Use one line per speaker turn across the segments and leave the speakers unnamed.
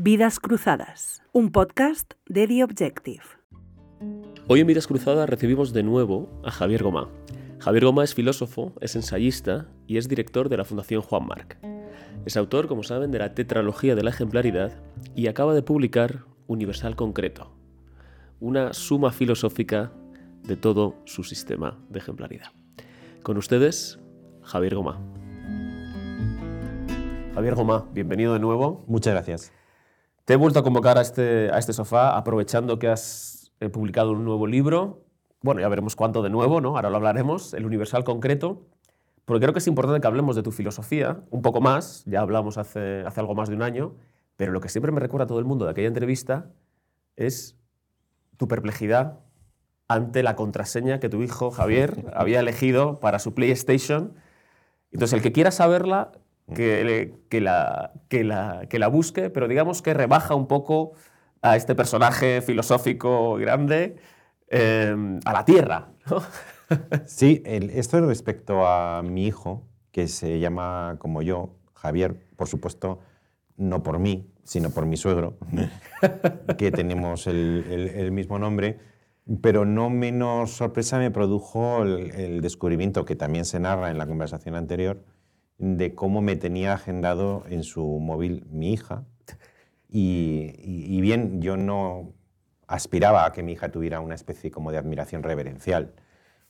Vidas Cruzadas, un podcast de The Objective.
Hoy en Vidas Cruzadas recibimos de nuevo a Javier Gomá. Javier Gomá es filósofo, es ensayista y es director de la Fundación Juan Marc. Es autor, como saben, de la Tetralogía de la Ejemplaridad y acaba de publicar Universal Concreto, una suma filosófica de todo su sistema de ejemplaridad. Con ustedes, Javier Gomá. Javier Gomá, bienvenido de nuevo.
Muchas gracias.
Te he vuelto a convocar a este, a este sofá aprovechando que has eh, publicado un nuevo libro. Bueno, ya veremos cuánto de nuevo, ¿no? Ahora lo hablaremos, el Universal Concreto. Porque creo que es importante que hablemos de tu filosofía un poco más. Ya hablamos hace, hace algo más de un año. Pero lo que siempre me recuerda a todo el mundo de aquella entrevista es tu perplejidad ante la contraseña que tu hijo Javier había elegido para su PlayStation. Entonces, el que quiera saberla, que, que, la, que, la, que la busque, pero digamos que rebaja un poco a este personaje filosófico grande eh, a la tierra. ¿no?
Sí, el, esto respecto a mi hijo, que se llama como yo, Javier, por supuesto, no por mí, sino por mi suegro, que tenemos el, el, el mismo nombre, pero no menos sorpresa me produjo el, el descubrimiento que también se narra en la conversación anterior, de cómo me tenía agendado en su móvil mi hija. Y, y, bien, yo no aspiraba a que mi hija tuviera una especie como de admiración reverencial,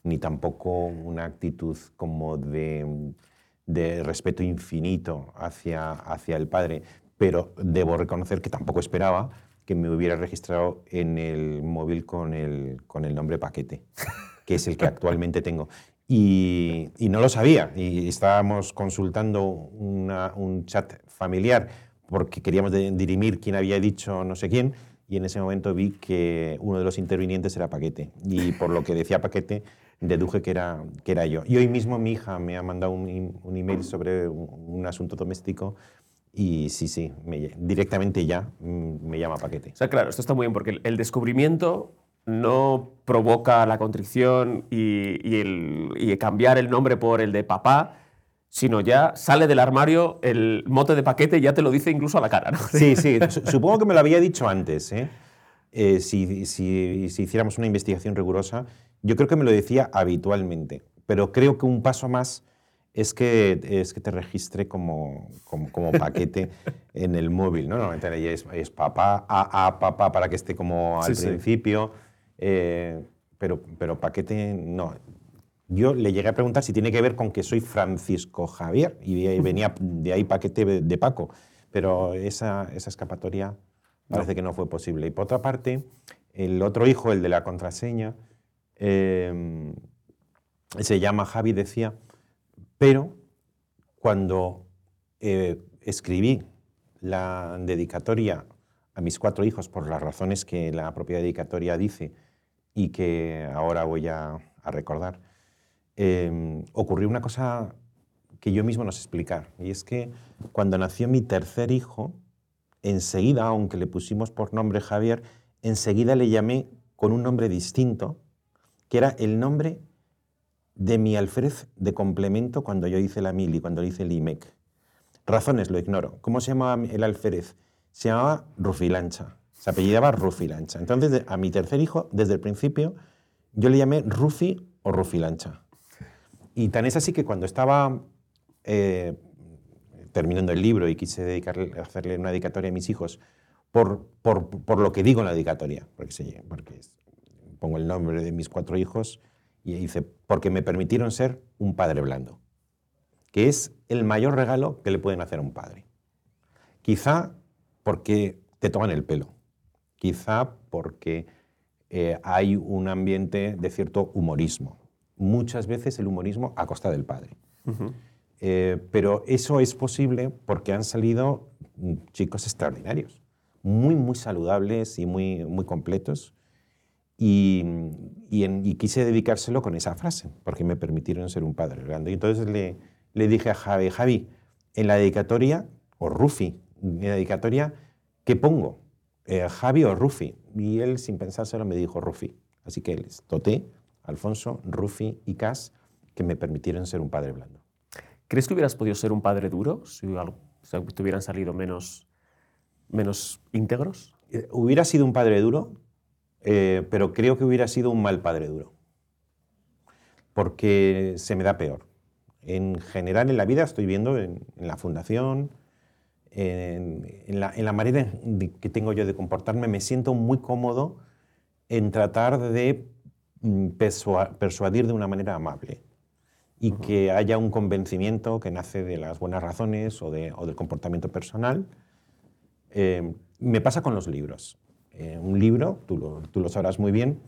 ni tampoco una actitud como de, de respeto infinito hacia, hacia el padre, pero debo reconocer que tampoco esperaba que me hubiera registrado en el móvil con el, con el nombre Paquete, que es el que actualmente tengo. Y, y, no lo sabía. Y estábamos consultando una, un chat familiar porque queríamos dirimir quién había dicho no sé quién. Y en ese momento vi que uno de los intervinientes era Paquete. Y por lo que decía Paquete, deduje que era, que era yo. Y hoy mismo mi hija me ha mandado un, un email sobre un, un asunto doméstico y sí, sí, me, directamente ya mm, me llama Paquete.
O sea, claro, esto está muy bien porque el descubrimiento no provoca la contrición y, y, el, y, cambiar el nombre por el de papá, sino ya sale del armario el mote de paquete y ya te lo dice incluso a la cara. ¿no?
Sí, sí, supongo que me lo había dicho antes. ¿eh? Eh, si, si, si, hiciéramos una investigación rigurosa, yo creo que me lo decía habitualmente, pero creo que un paso más es que, es que te registre como, como, como paquete en el móvil. ¿no? Normalmente es, es papá, a, a, papá, para que esté como al sí, principio. Sí. Eh, pero, pero Paquete no. Yo le llegué a preguntar si tiene que ver con que soy Francisco Javier y venía de ahí Paquete de Paco, pero esa, esa escapatoria parece no. que no fue posible. Y por otra parte, el otro hijo, el de la contraseña, eh, se llama Javi, decía, pero cuando eh, escribí la dedicatoria a mis cuatro hijos por las razones que la propia dedicatoria dice, y que ahora voy a, recordar, eh, ocurrió una cosa que yo mismo no sé explicar. Y es que cuando nació mi tercer hijo, enseguida, aunque le pusimos por nombre Javier, enseguida le llamé con un nombre distinto, que era el nombre de mi alférez de complemento cuando yo hice la mili, cuando hice el IMEC. Razones lo ignoro. ¿Cómo se llamaba el alférez? Se llamaba Rufilancha. Se apellidaba Rufi Lancha. Entonces, a mi tercer hijo, desde el principio, yo le llamé Rufi o Rufi Lancha. Y tan es así que cuando estaba eh, terminando el libro y quise dedicarle, hacerle una dedicatoria a mis hijos, por, por, por lo que digo en la dedicatoria, porque, porque pongo el nombre de mis cuatro hijos y dice, porque me permitieron ser un padre blando, que es el mayor regalo que le pueden hacer a un padre. Quizá porque te toman el pelo quizá porque eh, hay un ambiente de cierto humorismo. Muchas veces el humorismo a costa del padre. Uh -huh. eh, pero eso es posible porque han salido chicos extraordinarios, muy, muy saludables y muy, muy completos. Y, y, en, y, quise dedicárselo con esa frase, porque me permitieron ser un padre grande. Y entonces le, le dije a Javi, Javi, en la dedicatoria, o Rufi, en la dedicatoria, ¿qué pongo? Eh, Javi o Rufi. Y él, sin pensárselo, me dijo Rufi. Así que les Toté, Alfonso, Rufi y Cas, que me permitieron ser un padre blando.
¿Crees que hubieras podido ser un padre duro si te hubieran salido menos menos íntegros?
Eh, Hubiera sido un padre duro, eh, pero creo que hubiera sido un mal padre duro. Porque se me da peor. En general en la vida estoy viendo en, en la fundación, en, en la, en la manera de- que tengo yo de comportarme, me siento muy cómodo en tratar de mm, persua- persuadir de una manera amable y que haya un convencimiento que nace de las buenas razones o, de- o del comportamiento personal. Eh, me pasa con los libros. Eh, un libro, tú lo, tú lo sabrás muy bien,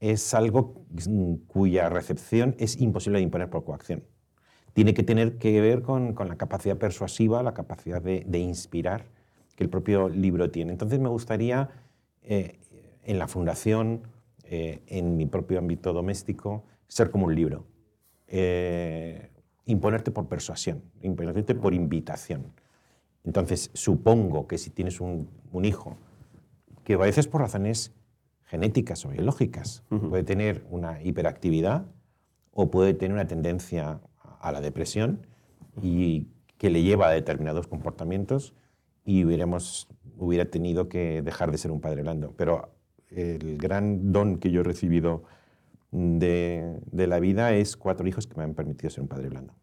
es algo mm, cuya recepción es imposible de imponer por coacción. Tiene que tener que ver con, con la capacidad persuasiva, la capacidad de, de inspirar que el propio libro tiene. Entonces me gustaría, eh, en la fundación, eh, en mi propio ámbito doméstico, ser como un libro. Eh, imponerte por persuasión, imponerte por invitación. Entonces, supongo que si tienes un, un hijo, que a veces por razones genéticas o biológicas, puede tener una hiperactividad o puede tener una tendencia a la depresión y que le lleva a determinados comportamientos y hubiéramos, hubiera tenido que dejar de ser un padre blando. Pero el gran don que yo he recibido de, de la vida es cuatro hijos que me han permitido ser un padre blando.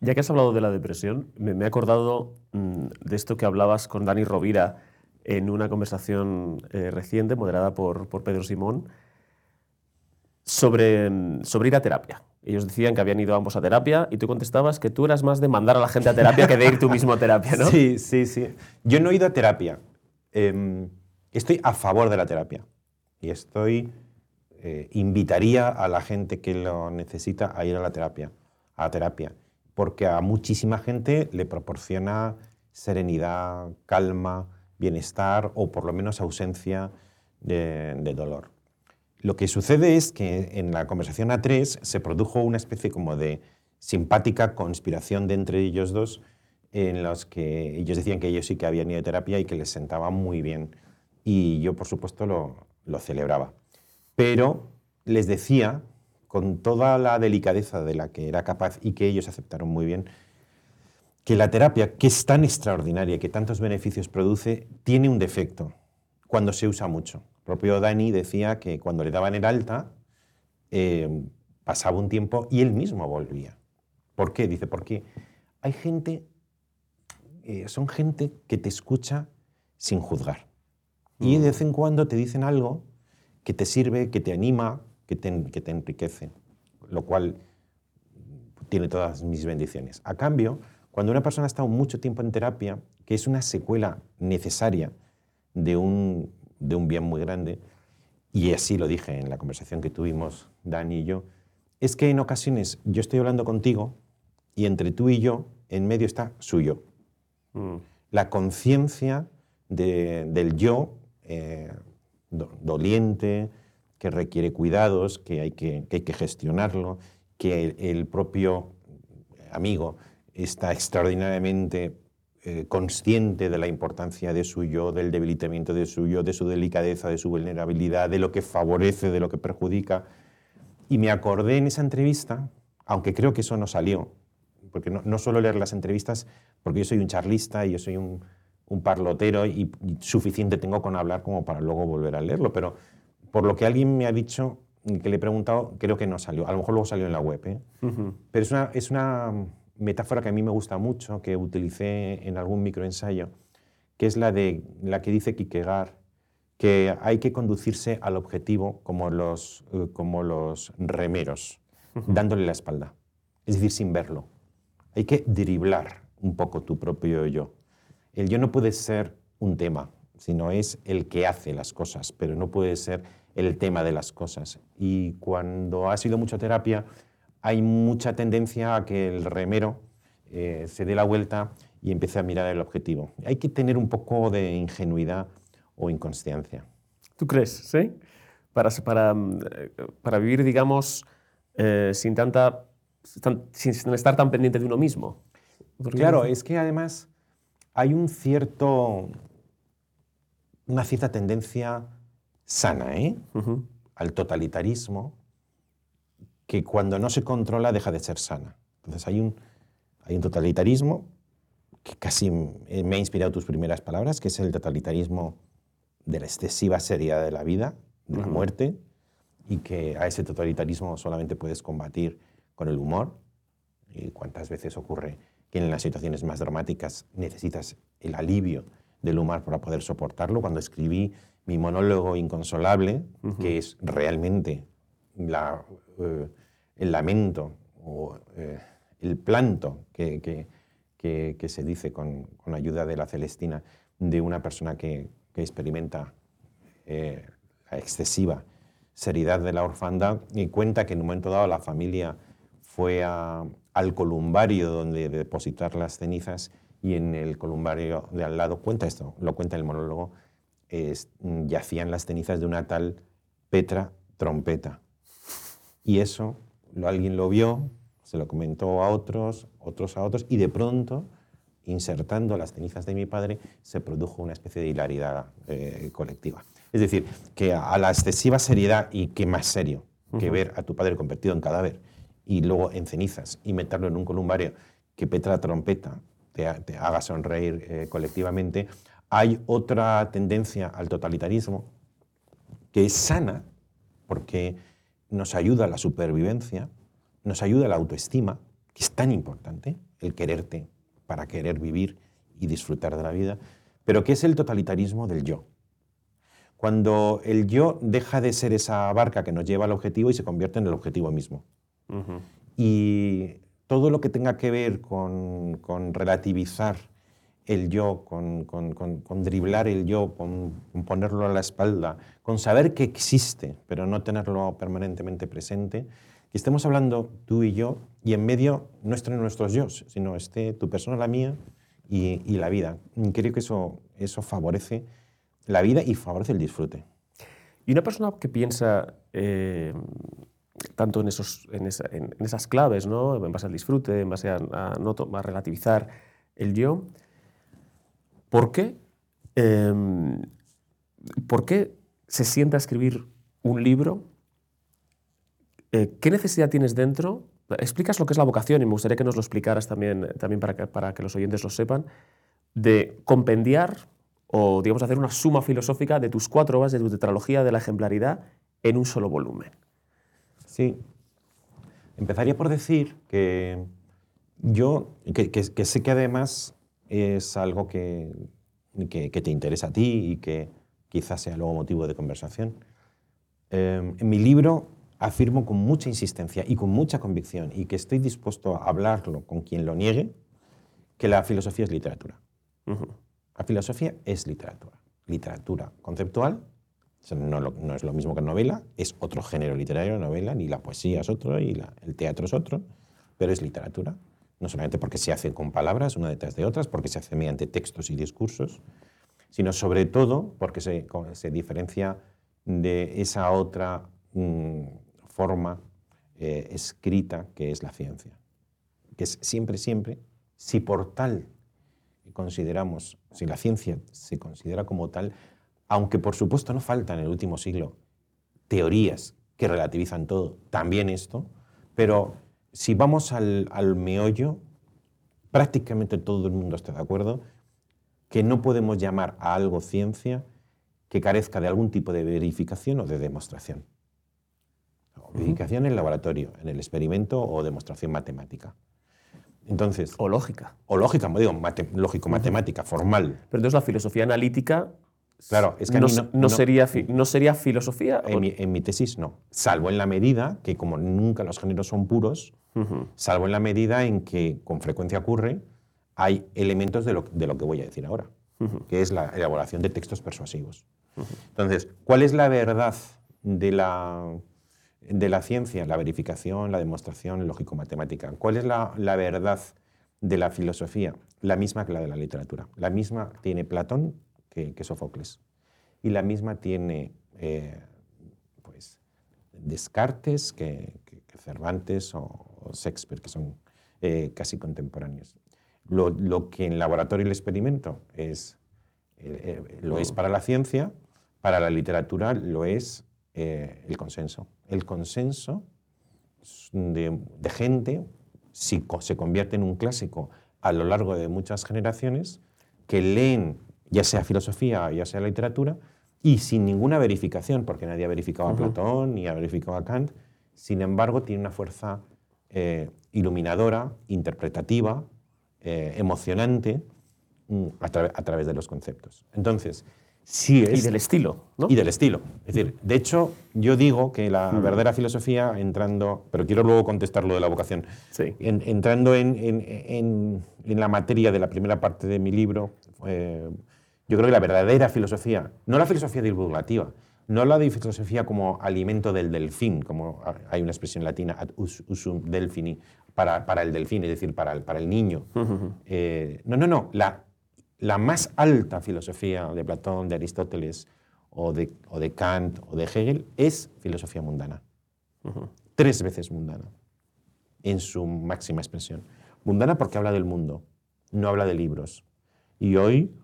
Ya que has hablado de la depresión, me, he acordado mm, de esto que hablabas con Dani Rovira en una conversación eh, reciente, moderada por, por Pedro Simón, sobre, mm, sobre ir a terapia. Ellos decían que habían ido ambos a terapia y tú contestabas que tú eras más de mandar a la gente a terapia que de ir tú mismo a terapia, ¿no?
Sí, sí, sí. Yo no he ido a terapia. Em, estoy a favor de la terapia. Y estoy. eh, invitaría a la gente que lo necesita a ir a la terapia. A terapia. Porque a muchísima gente le proporciona serenidad, calma, bienestar o por lo menos ausencia de, de dolor. Lo que sucede es que en la conversación A3 se produjo una especie como de simpática conspiración de entre ellos dos en los que ellos decían que ellos sí que habían ido a terapia y que les sentaba muy bien. Y yo, por supuesto, lo, lo celebraba. Pero les decía, con toda la delicadeza de la que era capaz y que ellos aceptaron muy bien, que la terapia, que es tan extraordinaria que tantos beneficios produce, tiene un defecto cuando se usa mucho. Propio Dani decía que cuando le daban el alta, eh, pasaba un tiempo y él mismo volvía. ¿Por qué? Dice, porque hay gente, eh, son gente que te escucha sin juzgar. Y de vez en cuando te dicen algo que te sirve, que te anima, que te, que te enriquece, lo cual tiene todas mis bendiciones. A cambio, cuando una persona ha estado mucho tiempo en terapia, que es una secuela necesaria de un, de un bien muy grande, y así lo dije en la conversación que tuvimos Dani y yo, es que en ocasiones yo estoy hablando contigo y entre tú y yo, en medio está su yo.
Mm.
La conciencia de- del yo eh, do- doliente, que requiere cuidados, que hay que, que hay que gestionarlo, que el, el propio amigo está extraordinariamente eh, consciente de la importancia de su yo, del debilitamiento de su yo, de su delicadeza, de su vulnerabilidad, de lo que favorece, de lo que perjudica. Y me acordé en esa entrevista, aunque creo que eso no salió, porque no, no suelo leer las entrevistas, porque yo soy un charlista y yo soy un, un parlotero y, y suficiente tengo con hablar como para luego volver a leerlo, pero por lo que alguien me ha dicho, que le he preguntado, creo que no salió. A lo mejor luego salió en la web, ¿eh? Pero es una, es una metáfora que a mí me gusta mucho, que utilicé en algún microensayo, que es la, de, la que dice Kierkegaard, que hay que conducirse al objetivo como los, eh, como los remeros, dándole la espalda, es decir, sin verlo. Hay que driblar un poco tu propio yo. El yo no puede ser un tema, sino es el que hace las cosas, pero no puede ser el tema de las cosas. Y cuando ha sido mucha terapia, hay mucha tendencia a que el remero eh, se dé la vuelta y empiece a mirar el objetivo. Hay que tener un poco de ingenuidad o inconsciencia.
¿Tú crees? ¿Sí? Para, para, mm, eh, para vivir, digamos, eh, sin, tanta, tan- sin, sin estar tan pendiente de uno mismo.
Claro, es que además hay un cierto, una cierta tendencia sana ¿eh? Al totalitarismo que cuando no se controla deja de ser sana. Entonces hay un, hay un totalitarismo que casi me ha inspirado tus primeras palabras, que es el totalitarismo de la excesiva seriedad de la vida, de la muerte, y que a ese totalitarismo solamente puedes combatir con el humor. Y cuántas veces ocurre que en las situaciones más dramáticas necesitas el alivio del humor para poder soportarlo. Cuando escribí mi monólogo inconsolable, que es realmente la, eh, el lamento o eh, el planto que, que, que, se dice con, con, ayuda de la Celestina de una persona que, experimenta eh, la excesiva seriedad de la orfandad y cuenta que en un momento dado la familia fue al columbario donde depositar las cenizas y en el columbario de al lado, cuenta esto, lo cuenta el monólogo, yacían las cenizas de una tal Petra Trompeta. Y eso lo, alguien lo vio, se lo comentó a otros, otros a otros, y de pronto, insertando las cenizas de mi padre, se produjo una especie de hilaridad eh, colectiva. Es decir, que a la excesiva seriedad, y qué más serio que ver a tu padre convertido en cadáver y luego en cenizas y meterlo en un columbario que Petra Trompeta te, haga sonreír eh, colectivamente, hay otra tendencia al totalitarismo que es sana, porque nos ayuda a la supervivencia, nos ayuda a la autoestima, que es tan importante, el quererte para querer vivir y disfrutar de la vida, pero que es el totalitarismo del yo. Cuando el yo deja de ser esa barca que nos lleva al objetivo y se convierte en el objetivo mismo. Y todo lo que tenga que ver con, con relativizar el yo, con, con, driblar el yo, con, ponerlo a la espalda, con saber que existe, pero no tenerlo permanentemente presente, que estemos hablando tú y yo, y en medio no estén nuestros yo, sino esté tu persona, la mía y, y, la vida. Creo que eso, eso favorece la vida y favorece el disfrute.
Y una persona que piensa eh, tanto en, esos, en, esas claves, ¿no? en base al disfrute, en base a, no, a relativizar el yo, ¿Por qué, em, ¿Por qué se sienta a escribir un libro? Eh, ¿Qué necesidad tienes dentro? Explicas lo que es la vocación y me gustaría que nos lo explicaras también, también para, que, para que los oyentes lo sepan, de compendiar o, digamos, hacer una suma filosófica de tus cuatro obras de tu tetralogía de la ejemplaridad en un solo volumen.
Sí. Empezaría por decir que yo, que sé que además es algo que, que, te interesa a ti y que quizás sea luego motivo de conversación. Em, en mi libro afirmo con mucha insistencia y con mucha convicción y que estoy dispuesto a hablarlo con quien lo niegue, que la filosofía es literatura. La filosofía es literatura. Literatura conceptual, no, no, es lo mismo que novela, es otro género literario, novela, ni la poesía es otro, y el teatro es otro, pero es literatura no solamente porque se hace con palabras una detrás de otras, porque se hace mediante textos y discursos, sino sobre todo porque se, diferencia de esa otra mm, forma eh, escrita que es la ciencia, que es siempre, siempre, si por tal consideramos, si la ciencia se considera como tal, aunque por supuesto no falta en el último siglo teorías que relativizan todo, también esto, pero si vamos al, meollo, prácticamente todo el mundo está de acuerdo que no podemos llamar a algo ciencia que carezca de algún tipo de verificación o de demostración. verificación en el laboratorio, en el experimento o demostración matemática. Entonces,
o lógica.
O lógica, digo, lógico, matemática, formal.
Pero entonces la filosofía analítica
Claro, es
que no, sería, ¿no sería filosofía?
En mi, tesis no, salvo en la medida que como nunca los géneros son puros, salvo en la medida en que con frecuencia ocurre, hay elementos de lo, de lo que voy a decir ahora, que es la elaboración de textos persuasivos. Entonces, ¿cuál es la verdad de la, de la ciencia? La verificación, la demostración lógico-matemática. ¿Cuál es la, la verdad de la filosofía? La misma que la de la literatura. La misma tiene Platón que, Sófocles. Y la misma tiene eh, pues, Descartes que, Cervantes o, Shakespeare, que son eh, casi contemporáneos. Lo, que en laboratorio el experimento es, eh, lo es para la ciencia, para la literatura lo es el consenso. El consenso de, de gente, si se convierte en un clásico a lo largo de muchas generaciones que leen ya sea filosofía, ya sea literatura, y sin ninguna verificación, porque nadie ha verificado a Platón ni ha verificado a Kant, sin embargo tiene una fuerza eh, iluminadora, interpretativa, eh, emocionante mm, a, través de los conceptos. Entonces, sí es...
Y del estilo, ¿no?
Y del estilo. Es decir, de hecho, yo digo que la verdadera filosofía, entrando, pero quiero luego contestar lo de la vocación,
Sí.
entrando en, en, en, la materia de la primera parte de mi libro, eh, yo creo que la verdadera filosofía, no la filosofía divulgativa, no la de filosofía como alimento del delfín, como hay una expresión latina, ad usum delfini, para, para el delfín, es decir, para el, para el niño. Eh, no, no, no. La, la más alta filosofía de Platón, de Aristóteles, o de, o de Kant, o de Hegel, es filosofía mundana. Tres veces mundana, en su máxima expresión. Mundana porque habla del mundo, no habla de libros. Y hoy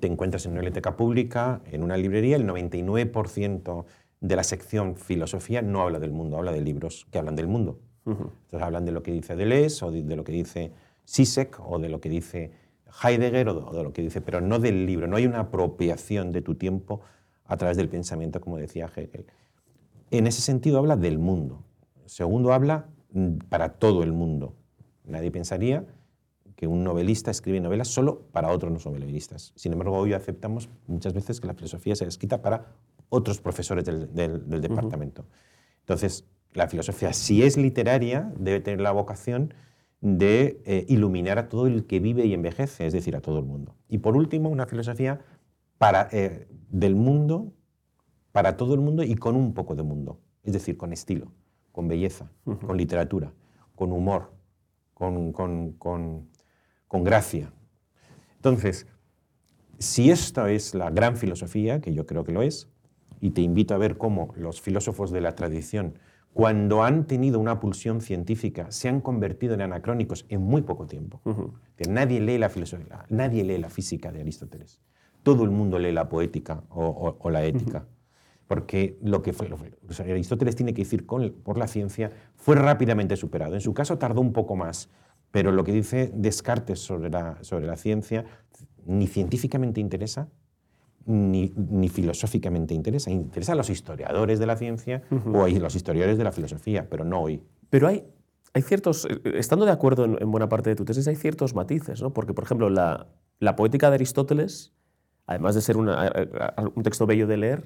te encuentras en una biblioteca pública, en una librería, el 99% de la sección filosofía no habla del mundo, habla de libros que hablan del mundo. Entonces hablan de lo que dice Deleuze o de, lo que dice Sisek o de lo que dice Heidegger o de, lo que dice, pero no del libro. No hay una apropiación de tu tiempo a través del pensamiento, como decía Hegel. En ese sentido habla del mundo. Segundo, habla mm, para todo el mundo. Nadie pensaría que un novelista escribe novelas solo para otros novelistas. Sin embargo, hoy aceptamos muchas veces que la filosofía sea escrita para otros profesores del, departamento. Entonces, la filosofía, si es literaria, debe tener la vocación de eh, iluminar a todo el que vive y envejece, es decir, a todo el mundo. Y por último, una filosofía para, eh, del mundo, para todo el mundo y con un poco de mundo, es decir, con estilo, con belleza, con literatura, con humor, con, con con gracia. Entonces, si esta es la gran filosofía, que yo creo que lo es, y te invito a ver cómo los filósofos de la tradición, cuando han tenido una pulsión científica, se han convertido en anacrónicos en muy poco tiempo. nadie, lee la filosofía, nadie lee la física de Aristóteles. Todo el mundo lee la poética o, la ética. Porque lo que fue, Aristóteles tiene que decir con, por la ciencia fue rápidamente superado. En su caso tardó un poco más, pero lo que dice Descartes sobre la, sobre la ciencia ni científicamente interesa, ni, ni, filosóficamente interesa. Interesa a los historiadores de la ciencia o a los historiadores de la filosofía, pero no hoy.
Pero hay, hay ciertos, eh, estando de acuerdo en, buena parte de tu tesis, hay ciertos matices, ¿no? Porque, por ejemplo, la, la poética de Aristóteles, además de ser una, eh, eh, un texto bello de leer,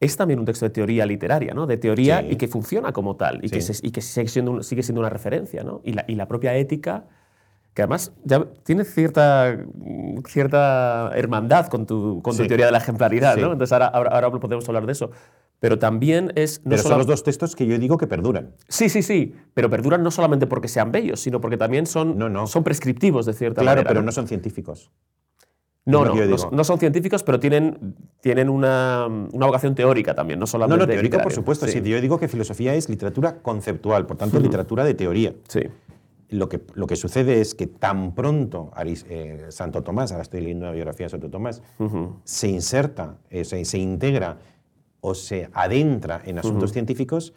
es también un texto de teoría literaria, ¿no? de teoría y que funciona como tal y que, y que sigue, siendo, sigue, siendo, una referencia. ¿no? Y, la, y, la, propia ética, que además ya tiene cierta, cierta hermandad con tu, con tu teoría de la ejemplaridad. ¿no? Entonces ahora, ahora, podemos hablar de eso. Pero también es...
pero son los dos textos que yo digo que perduran.
Sí, sí, sí, pero perduran no solamente porque sean bellos, sino porque también son, son prescriptivos de cierta manera.
Claro, pero ¿no? son científicos.
No, no, no, son científicos, pero tienen, tienen una, una, vocación teórica también, no solamente.
No, no, teórica, por supuesto. Sí. yo digo que filosofía es literatura conceptual, por tanto, literatura de teoría.
Sí.
Lo que, lo que sucede es que tan pronto eh, Santo Tomás, ahora estoy leyendo una biografía de Santo Tomás, se inserta, eh, se, integra o se adentra en asuntos científicos,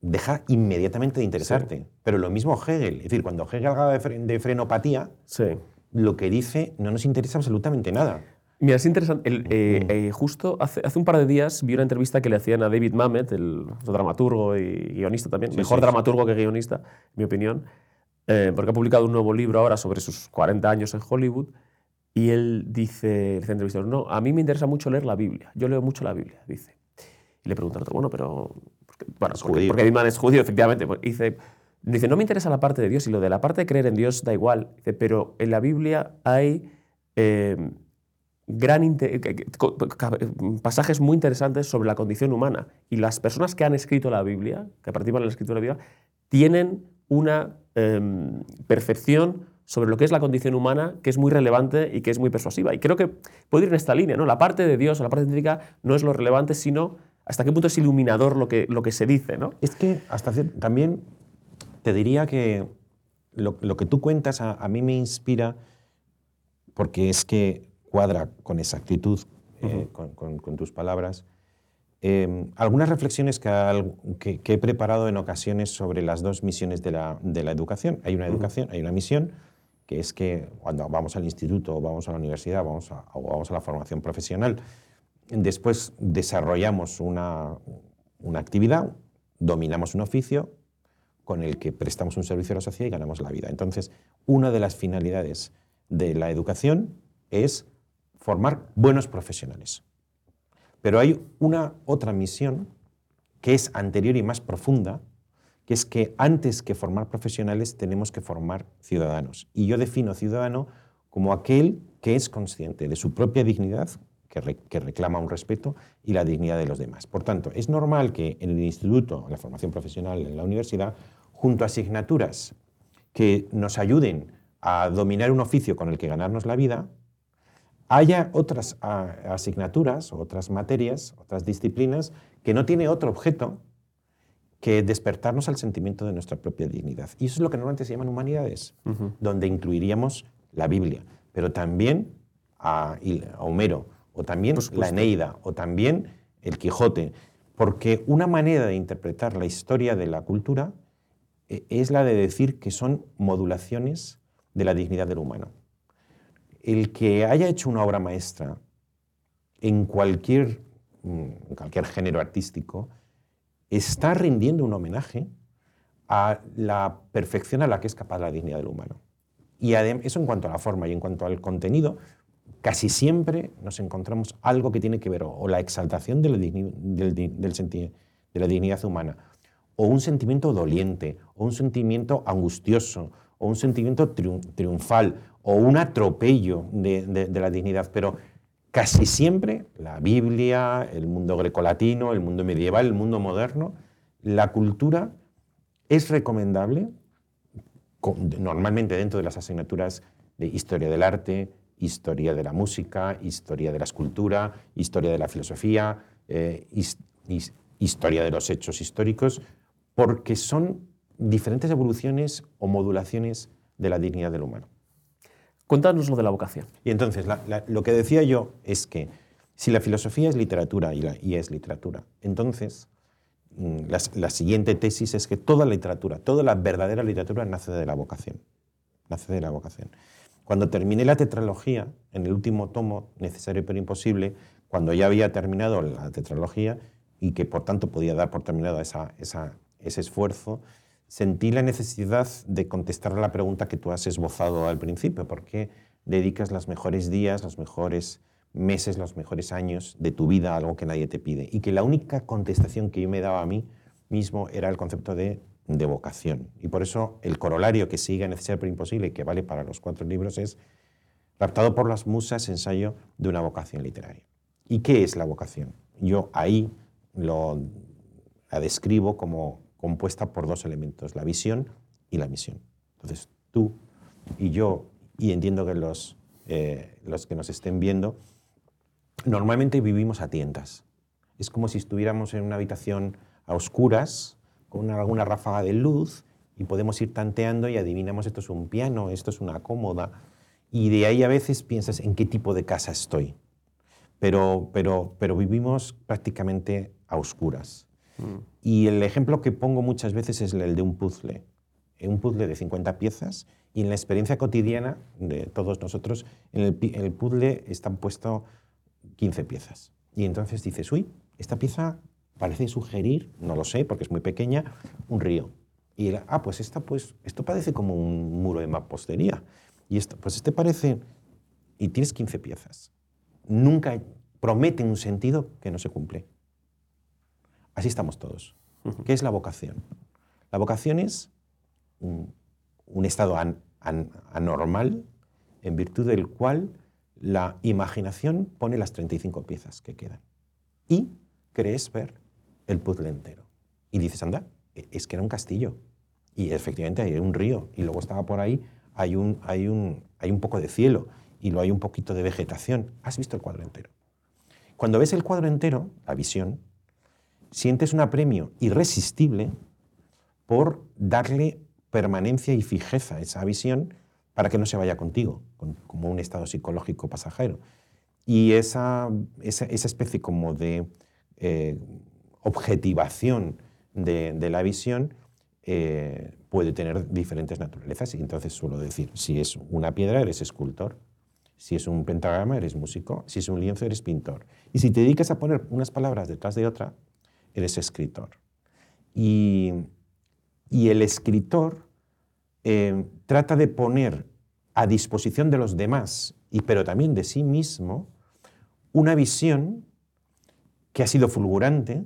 deja inmediatamente de interesarte. Pero lo mismo Hegel. Es decir, cuando Hegel habla de, de frenopatía,
sí
lo que dice no nos interesa absolutamente nada.
Mira, es interesante. Eh, eh, justo hace, hace, un par de días vi una entrevista que le hacían a David Mamet, el dramaturgo y guionista también, mejor dramaturgo que guionista, en mi opinión, eh, porque ha publicado un nuevo libro ahora sobre sus 40 años en Hollywood. Y él dice, el entrevistador, no, a mí me interesa mucho leer la Biblia. Yo leo mucho la Biblia, dice. Y le preguntan otro, bueno, pero... Bueno, porque, porque David Mamet es judío, efectivamente. Pues, dice, Dice, no me interesa la parte de Dios y lo de la parte de creer en Dios da igual. Dice, pero en la Biblia hay eh, gran pasajes muy interesantes sobre la condición humana. Y las personas que han escrito la Biblia, que participan en la escritura de la Biblia, tienen una percepción sobre lo que es la condición humana que es muy relevante y que es muy persuasiva. Y creo que puede ir en esta línea. ¿no? La parte de Dios o la parte científica no es lo relevante, sino hasta qué punto es iluminador lo que, lo que se dice. ¿no?
Es que hasta también te diría que lo, que tú cuentas a, mí me inspira porque es que cuadra con exactitud eh, con, tus palabras. Em, algunas reflexiones que, he preparado en ocasiones sobre las dos misiones de la, educación. Hay una educación, hay una misión, que es que cuando vamos al instituto vamos a la universidad vamos a, o vamos a la formación profesional, después desarrollamos una, una actividad, dominamos un oficio con el que prestamos un servicio a la sociedad y ganamos la vida. Entonces, una de las finalidades de la educación es formar buenos profesionales. Pero hay una otra misión que es anterior y más profunda, que es que antes que formar profesionales tenemos que formar ciudadanos. Y yo defino ciudadano como aquel que es consciente de su propia dignidad, que, reclama un respeto, y la dignidad de los demás. Por tanto, es normal que en el instituto, en la formación profesional, en la universidad, junto a asignaturas que nos ayuden a dominar un oficio con el que ganarnos la vida, haya otras asignaturas, otras materias, otras disciplinas que no tiene otro objeto que despertarnos al sentimiento de nuestra propia dignidad. Y eso es lo que normalmente se llaman humanidades, donde incluiríamos la Biblia, pero también a, Homero, o también la Eneida, o también el Quijote, porque una manera de interpretar la historia de la cultura es la de decir que son modulaciones de la dignidad del humano el que haya hecho una obra maestra en cualquier, mm, cualquier género artístico está rindiendo un homenaje a la perfección a la que es capaz la dignidad del humano. Y eso en cuanto a la forma y en cuanto al contenido, casi siempre nos encontramos algo que tiene que ver o la exaltación de la, del, de la dignidad humana, o un sentimiento doliente, o un sentimiento angustioso, o un sentimiento triunfal, o un atropello de, la dignidad, pero casi siempre la Biblia, el mundo grecolatino, el mundo medieval, el mundo moderno, la cultura es recomendable, normalmente dentro de las asignaturas de historia del arte, historia de la música, historia de la escultura, historia de la filosofía, eh, historia de los hechos históricos, porque son diferentes evoluciones o modulaciones de la dignidad del humano.
Cuéntanos lo de la vocación.
Y entonces, lo que decía yo es que si la filosofía es literatura y, es literatura, entonces mm, la, siguiente tesis es que toda la literatura, toda la verdadera literatura nace de la vocación. Nace de la vocación. Cuando terminé la tetralogía, en el último tomo, Necesario pero Imposible, cuando ya había terminado la tetralogía y que por tanto podía dar por terminado ese esfuerzo, sentí la necesidad de contestar a la pregunta que tú has esbozado al principio. ¿Por qué dedicas los mejores días, los mejores meses, los mejores años de tu vida a algo que nadie te pide? Y que la única contestación que yo me daba a mí mismo era el concepto de, vocación. Y por eso el corolario que sigue Necesario pero Imposible y que vale para los cuatro libros es Raptado por las musas, ensayo de una vocación literaria. ¿Y qué es la vocación? Yo ahí lo, la describo como compuesta por dos elementos, la visión y la misión. Entonces, tú y yo, y entiendo que los, eh, los que nos estén viendo, normalmente vivimos a tientas. Es como si estuviéramos en una habitación a oscuras, con alguna ráfaga de luz, y podemos ir tanteando y adivinamos esto es un piano, esto es una cómoda, y de ahí a veces piensas en qué tipo de casa estoy. Pero, pero, pero vivimos prácticamente a oscuras. Y el ejemplo que pongo muchas veces es el de un puzzle. Un puzzle de 50 piezas y en la experiencia cotidiana de todos nosotros, en el, puzzle están puestos 15 piezas. Y entonces dices, uy, esta pieza parece sugerir, no lo sé porque es muy pequeña, un río. Y ah, pues, esta, pues esto parece como un muro de mampostería. Y esto, pues este parece... Y tienes 15 piezas. Nunca prometen un sentido que no se cumple. Así estamos todos. ¿Qué es la vocación? La vocación es un, estado anormal en virtud del cual la imaginación pone las 35 piezas que quedan y crees ver el puzzle entero. Y dices, anda, e, es que era un castillo. Y efectivamente hay un río y luego estaba por ahí, hay un, hay un, hay un poco de cielo y luego hay un poquito de vegetación. Has visto el cuadro entero. Cuando ves el cuadro entero, la visión, sientes un apremio irresistible por darle permanencia y fijeza a esa visión para que no se vaya contigo, como un estado psicológico pasajero. Y esa, esa, especie como de eh, objetivación de, la visión eh, puede tener diferentes naturalezas. Y entonces suelo decir, si es una piedra, eres escultor. Si es un pentagrama, eres músico. Si es un lienzo, eres pintor. Y si te dedicas a poner unas palabras detrás de otra, eres escritor. Y, el escritor eh, trata de poner a disposición de los demás, y, pero también de sí mismo, una visión que ha sido fulgurante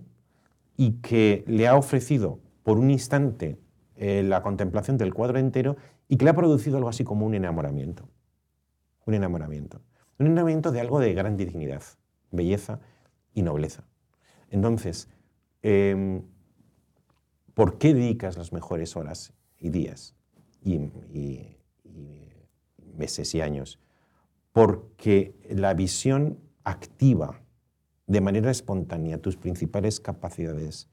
y que le ha ofrecido por un instante eh, la contemplación del cuadro entero y que le ha producido algo así como un enamoramiento. Un enamoramiento. Un enamoramiento de algo de gran dignidad, belleza y nobleza. Entonces, em, ¿por qué dedicas las mejores horas y días y meses y años? Porque la visión activa de manera espontánea tus principales capacidades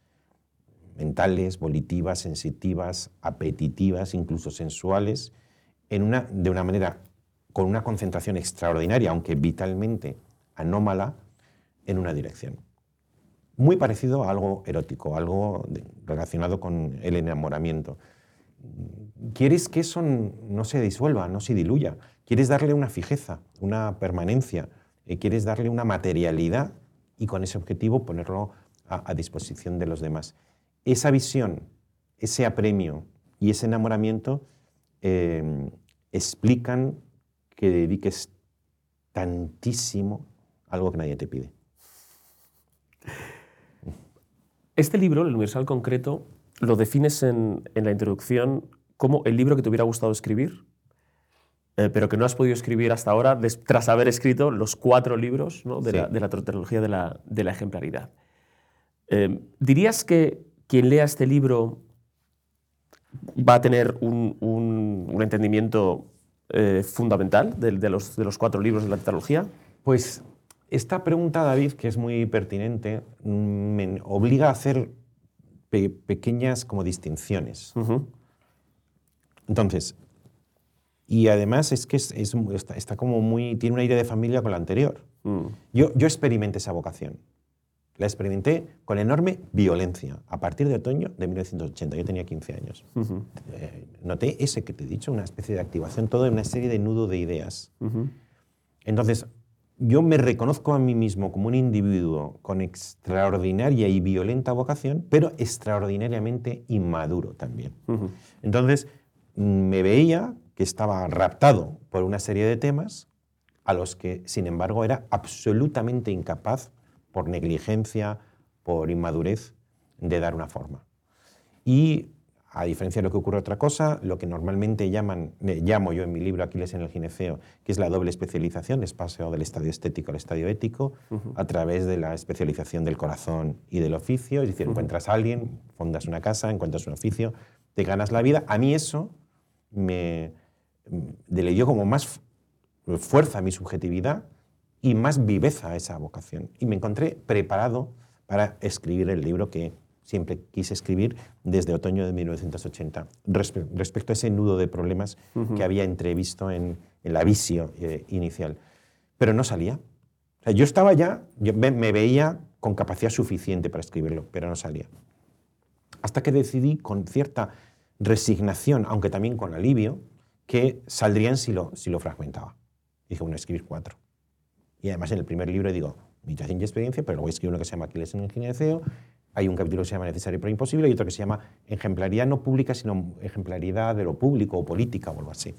mentales, volitivas, sensitivas, apetitivas, incluso sensuales, de una manera con una concentración extraordinaria, aunque vitalmente anómala, en una dirección. Muy parecido a algo erótico, algo relacionado con el enamoramiento. Quieres que eso no se disuelva, no se diluya. Quieres darle una fijeza, una permanencia, eh, quieres darle una materialidad y con ese objetivo ponerlo a, disposición de los demás. Esa visión, ese apremio y ese enamoramiento eh, explican que dediques tantísimo a algo que nadie te pide.
Este libro, El Universal Concreto, lo defines en, en la introducción como el libro que te hubiera gustado escribir, eh, pero que no has podido escribir hasta ahora tras haber escrito los cuatro libros de, la, de, la, de la, de la ejemplaridad. Eh, ¿Dirías que quien lea este libro va a tener un, un, entendimiento eh, fundamental de, de, los, de los cuatro libros de la tetralogía?
Pues esta pregunta, David, que es muy pertinente, me obliga a hacer pequeñas como distinciones. Entonces, y además es que es, está, como muy, tiene un aire de familia con la anterior. Mm. Yo, yo experimenté esa vocación. La experimenté con enorme violencia a partir de otoño de 1980. Yo tenía 15 años. Eh, noté ese que te he dicho, una especie de activación, toda una serie de nudo de ideas. Entonces, yo me reconozco a mí mismo como un individuo con extraordinaria y violenta vocación, pero extraordinariamente inmaduro también. Entonces, me veía que estaba raptado por una serie de temas a los que, sin embargo, era absolutamente incapaz, por negligencia, por inmadurez, de dar una forma. Y, a diferencia de lo que ocurre otra cosa, lo que normalmente llaman, llamo yo en mi libro Aquiles en el gineceo, que es la doble especialización, es paseo del estadio estético al estadio ético, a través de la especialización del corazón y del oficio, es decir, encuentras a alguien, fundas una casa, encuentras un oficio, te ganas la vida. A mí eso me, le dio como más fuerza a mi subjetividad y más viveza a esa vocación. Y me encontré preparado para escribir el libro que siempre quise escribir desde otoño de 1980, respecto a ese nudo de problemas que había entrevisto en, la visio eh, inicial. Pero no salía. yo estaba ya, yo me, me veía con capacidad suficiente para escribirlo, pero no salía. Hasta que decidí con cierta resignación, aunque también con alivio, que saldrían si lo, si lo fragmentaba. Dije, bueno, escribir cuatro. Y además en el primer libro digo, meditación y experiencia, pero luego escribo uno que se llama Aquiles en el gineceo, hay un capítulo que se llama Necesario pero imposible y otro que se llama Ejemplaridad no pública, sino ejemplaridad de lo público o política o algo así.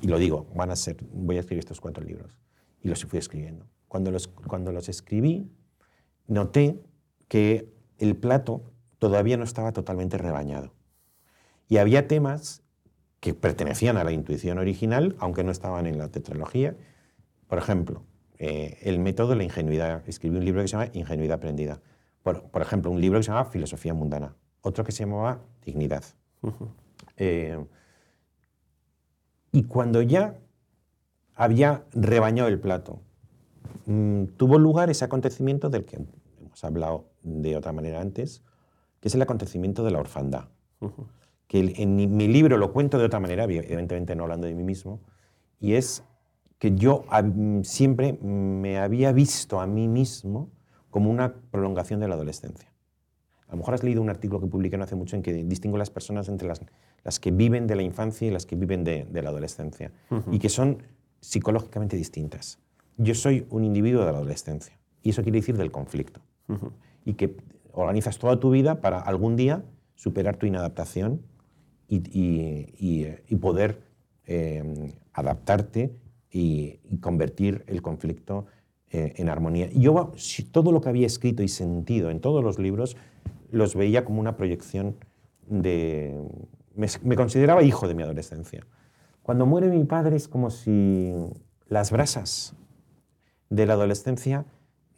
Y lo digo, van a ser, voy a escribir estos cuatro libros. Y los fui escribiendo. Cuando los, cuando los escribí, noté que el plato todavía no estaba totalmente rebañado. Y había temas que pertenecían a la intuición original, aunque no estaban en la tetralogía. Por ejemplo, eh, el método de la ingenuidad. Escribí un libro que se llama Ingenuidad aprendida. Por, por, ejemplo, un libro que se llama Filosofía mundana. Otro que se llamaba Dignidad. Eh, y cuando ya había rebañado el plato, mm, tuvo lugar ese acontecimiento del que hemos hablado de otra manera antes, que es el acontecimiento de la orfandad que en mi libro lo cuento de otra manera, evidentemente no hablando de mí mismo, y es que yo siempre me había visto a mí mismo como una prolongación de la adolescencia. La lo mejor has leído un artículo que publiqué no hace mucho en que distingo las personas entre las, las que viven de la infancia y las que viven de, de la adolescencia, y que son psicológicamente distintas. Yo soy un individuo de la adolescencia, y eso quiere decir del conflicto, y que organizas toda tu vida para algún día superar tu inadaptación y, y- y- y poder eh, adaptarte y, y convertir el conflicto eh, en armonía. Yo si todo lo que había escrito y sentido en todos los libros los veía como una proyección de... Me, me consideraba hijo de mi adolescencia. Cuando muere mi padre es como si las brasas de la adolescencia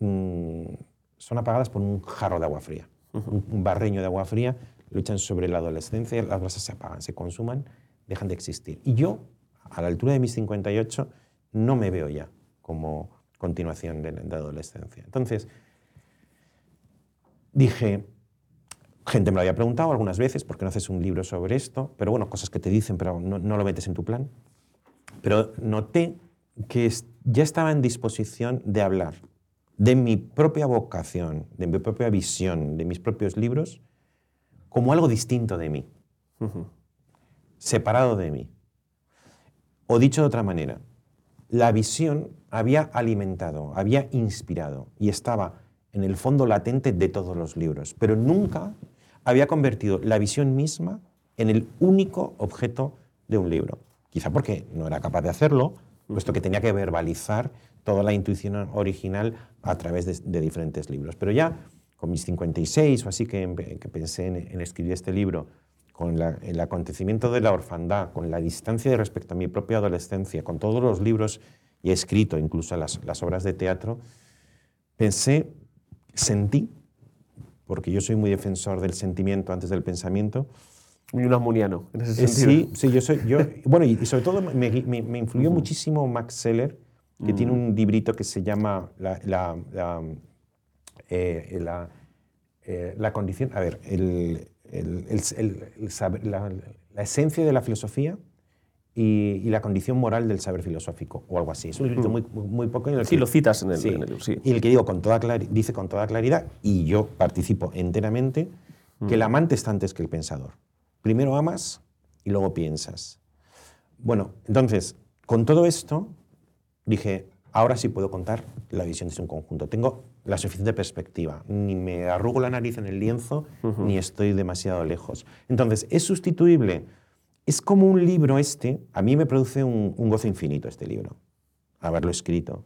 mm, son apagadas por un jarro de agua fría. un, un barreño de agua fría, lo echan sobre la adolescencia, las brasas se apagan, se consuman, dejan de existir. Y yo, a la altura de mis 58, no me veo ya como continuación de, de adolescencia. Entonces, dije, gente me lo había preguntado algunas veces, ¿por qué no haces un libro sobre esto? Pero bueno, cosas que te dicen, pero no, no lo metes en tu plan. Pero noté que ya estaba en disposición de hablar de mi propia vocación, de mi propia visión, de mis propios libros, como algo distinto de mí, separado de mí. O dicho de otra manera, la visión había alimentado, había inspirado y estaba en el fondo latente de todos los libros, pero nunca había convertido la visión misma en el único objeto de un libro. Quizá porque no era capaz de hacerlo, puesto que tenía que verbalizar toda la intuición original a través de, diferentes libros. Pero ya con mis 56 o así que, pensé en, en escribir este libro, con la- el acontecimiento de la orfandad, con la distancia de respecto a mi propia adolescencia, con todos los libros y he escrito, incluso las, las obras de teatro, pensé, sentí, porque yo soy muy defensor del sentimiento antes del pensamiento,
Y un armoniano, en ese
eh,
sentido.
Sí, sí, yo soy. Yo, bueno, y, sobre todo me, me- me influyó muchísimo Max Seller, que tiene un librito que se llama La, la, la, eh, la, eh, la condición. A ver, el, el- el- el- el saber- la, la esencia de la filosofía y, y la condición moral del saber filosófico, o algo así. Es un librito muy, muy, pequeño. en el
Sí,
que-
lo citas en el,
Sí.
en el libro, sí.
Y el que digo con toda dice con toda claridad, y yo participo enteramente, que el amante está antes que el pensador. Primero amas y luego piensas. Bueno, entonces, con todo esto, dije, ahora sí puedo contar la visión de un conjunto. Tengo la suficiente perspectiva. Ni me arrugo la nariz en el lienzo, ni estoy demasiado lejos. Entonces, ¿es sustituible? Es como un libro este, a mí me produce un, un gozo infinito este libro, haberlo escrito.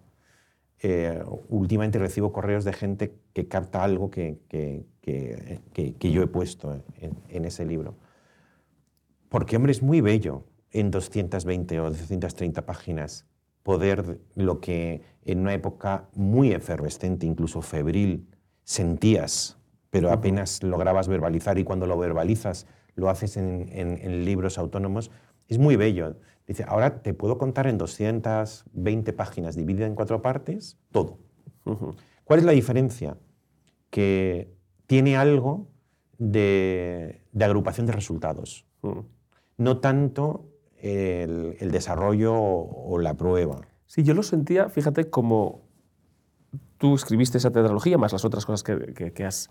Eh, últimamente recibo correos de gente que capta algo que, que- que- que- que yo he puesto en, en ese libro. Porque, hombre, es muy bello en 220 o 230 páginas poder lo que en una época muy efervescente, incluso febril, sentías, pero apenas lograbas verbalizar y cuando lo verbalizas lo haces en, en- en libros autónomos, es muy bello. Dice, ahora te puedo contar en 220 páginas dividida en cuatro partes todo. ¿Cuál es la diferencia? Que tiene algo de, de agrupación de resultados, no tanto el, el desarrollo o, o la prueba.
Sí, yo lo sentía, fíjate, como tú escribiste esa tetralogía, más las otras cosas que, que- que has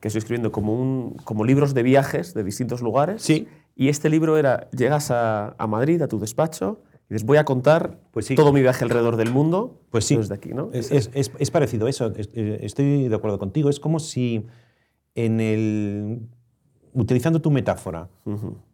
que estoy escribiendo, como, un, como libros de viajes de distintos lugares.
Sí.
Y este libro era, llegas a, a Madrid, a tu despacho, y dices, voy a contar
Pues sí.
todo mi viaje alrededor del mundo
Pues sí.
desde aquí, ¿no?
Es, es- es- es parecido a eso, es- estoy de acuerdo contigo. Es como si en el. Utilizando tu metáfora,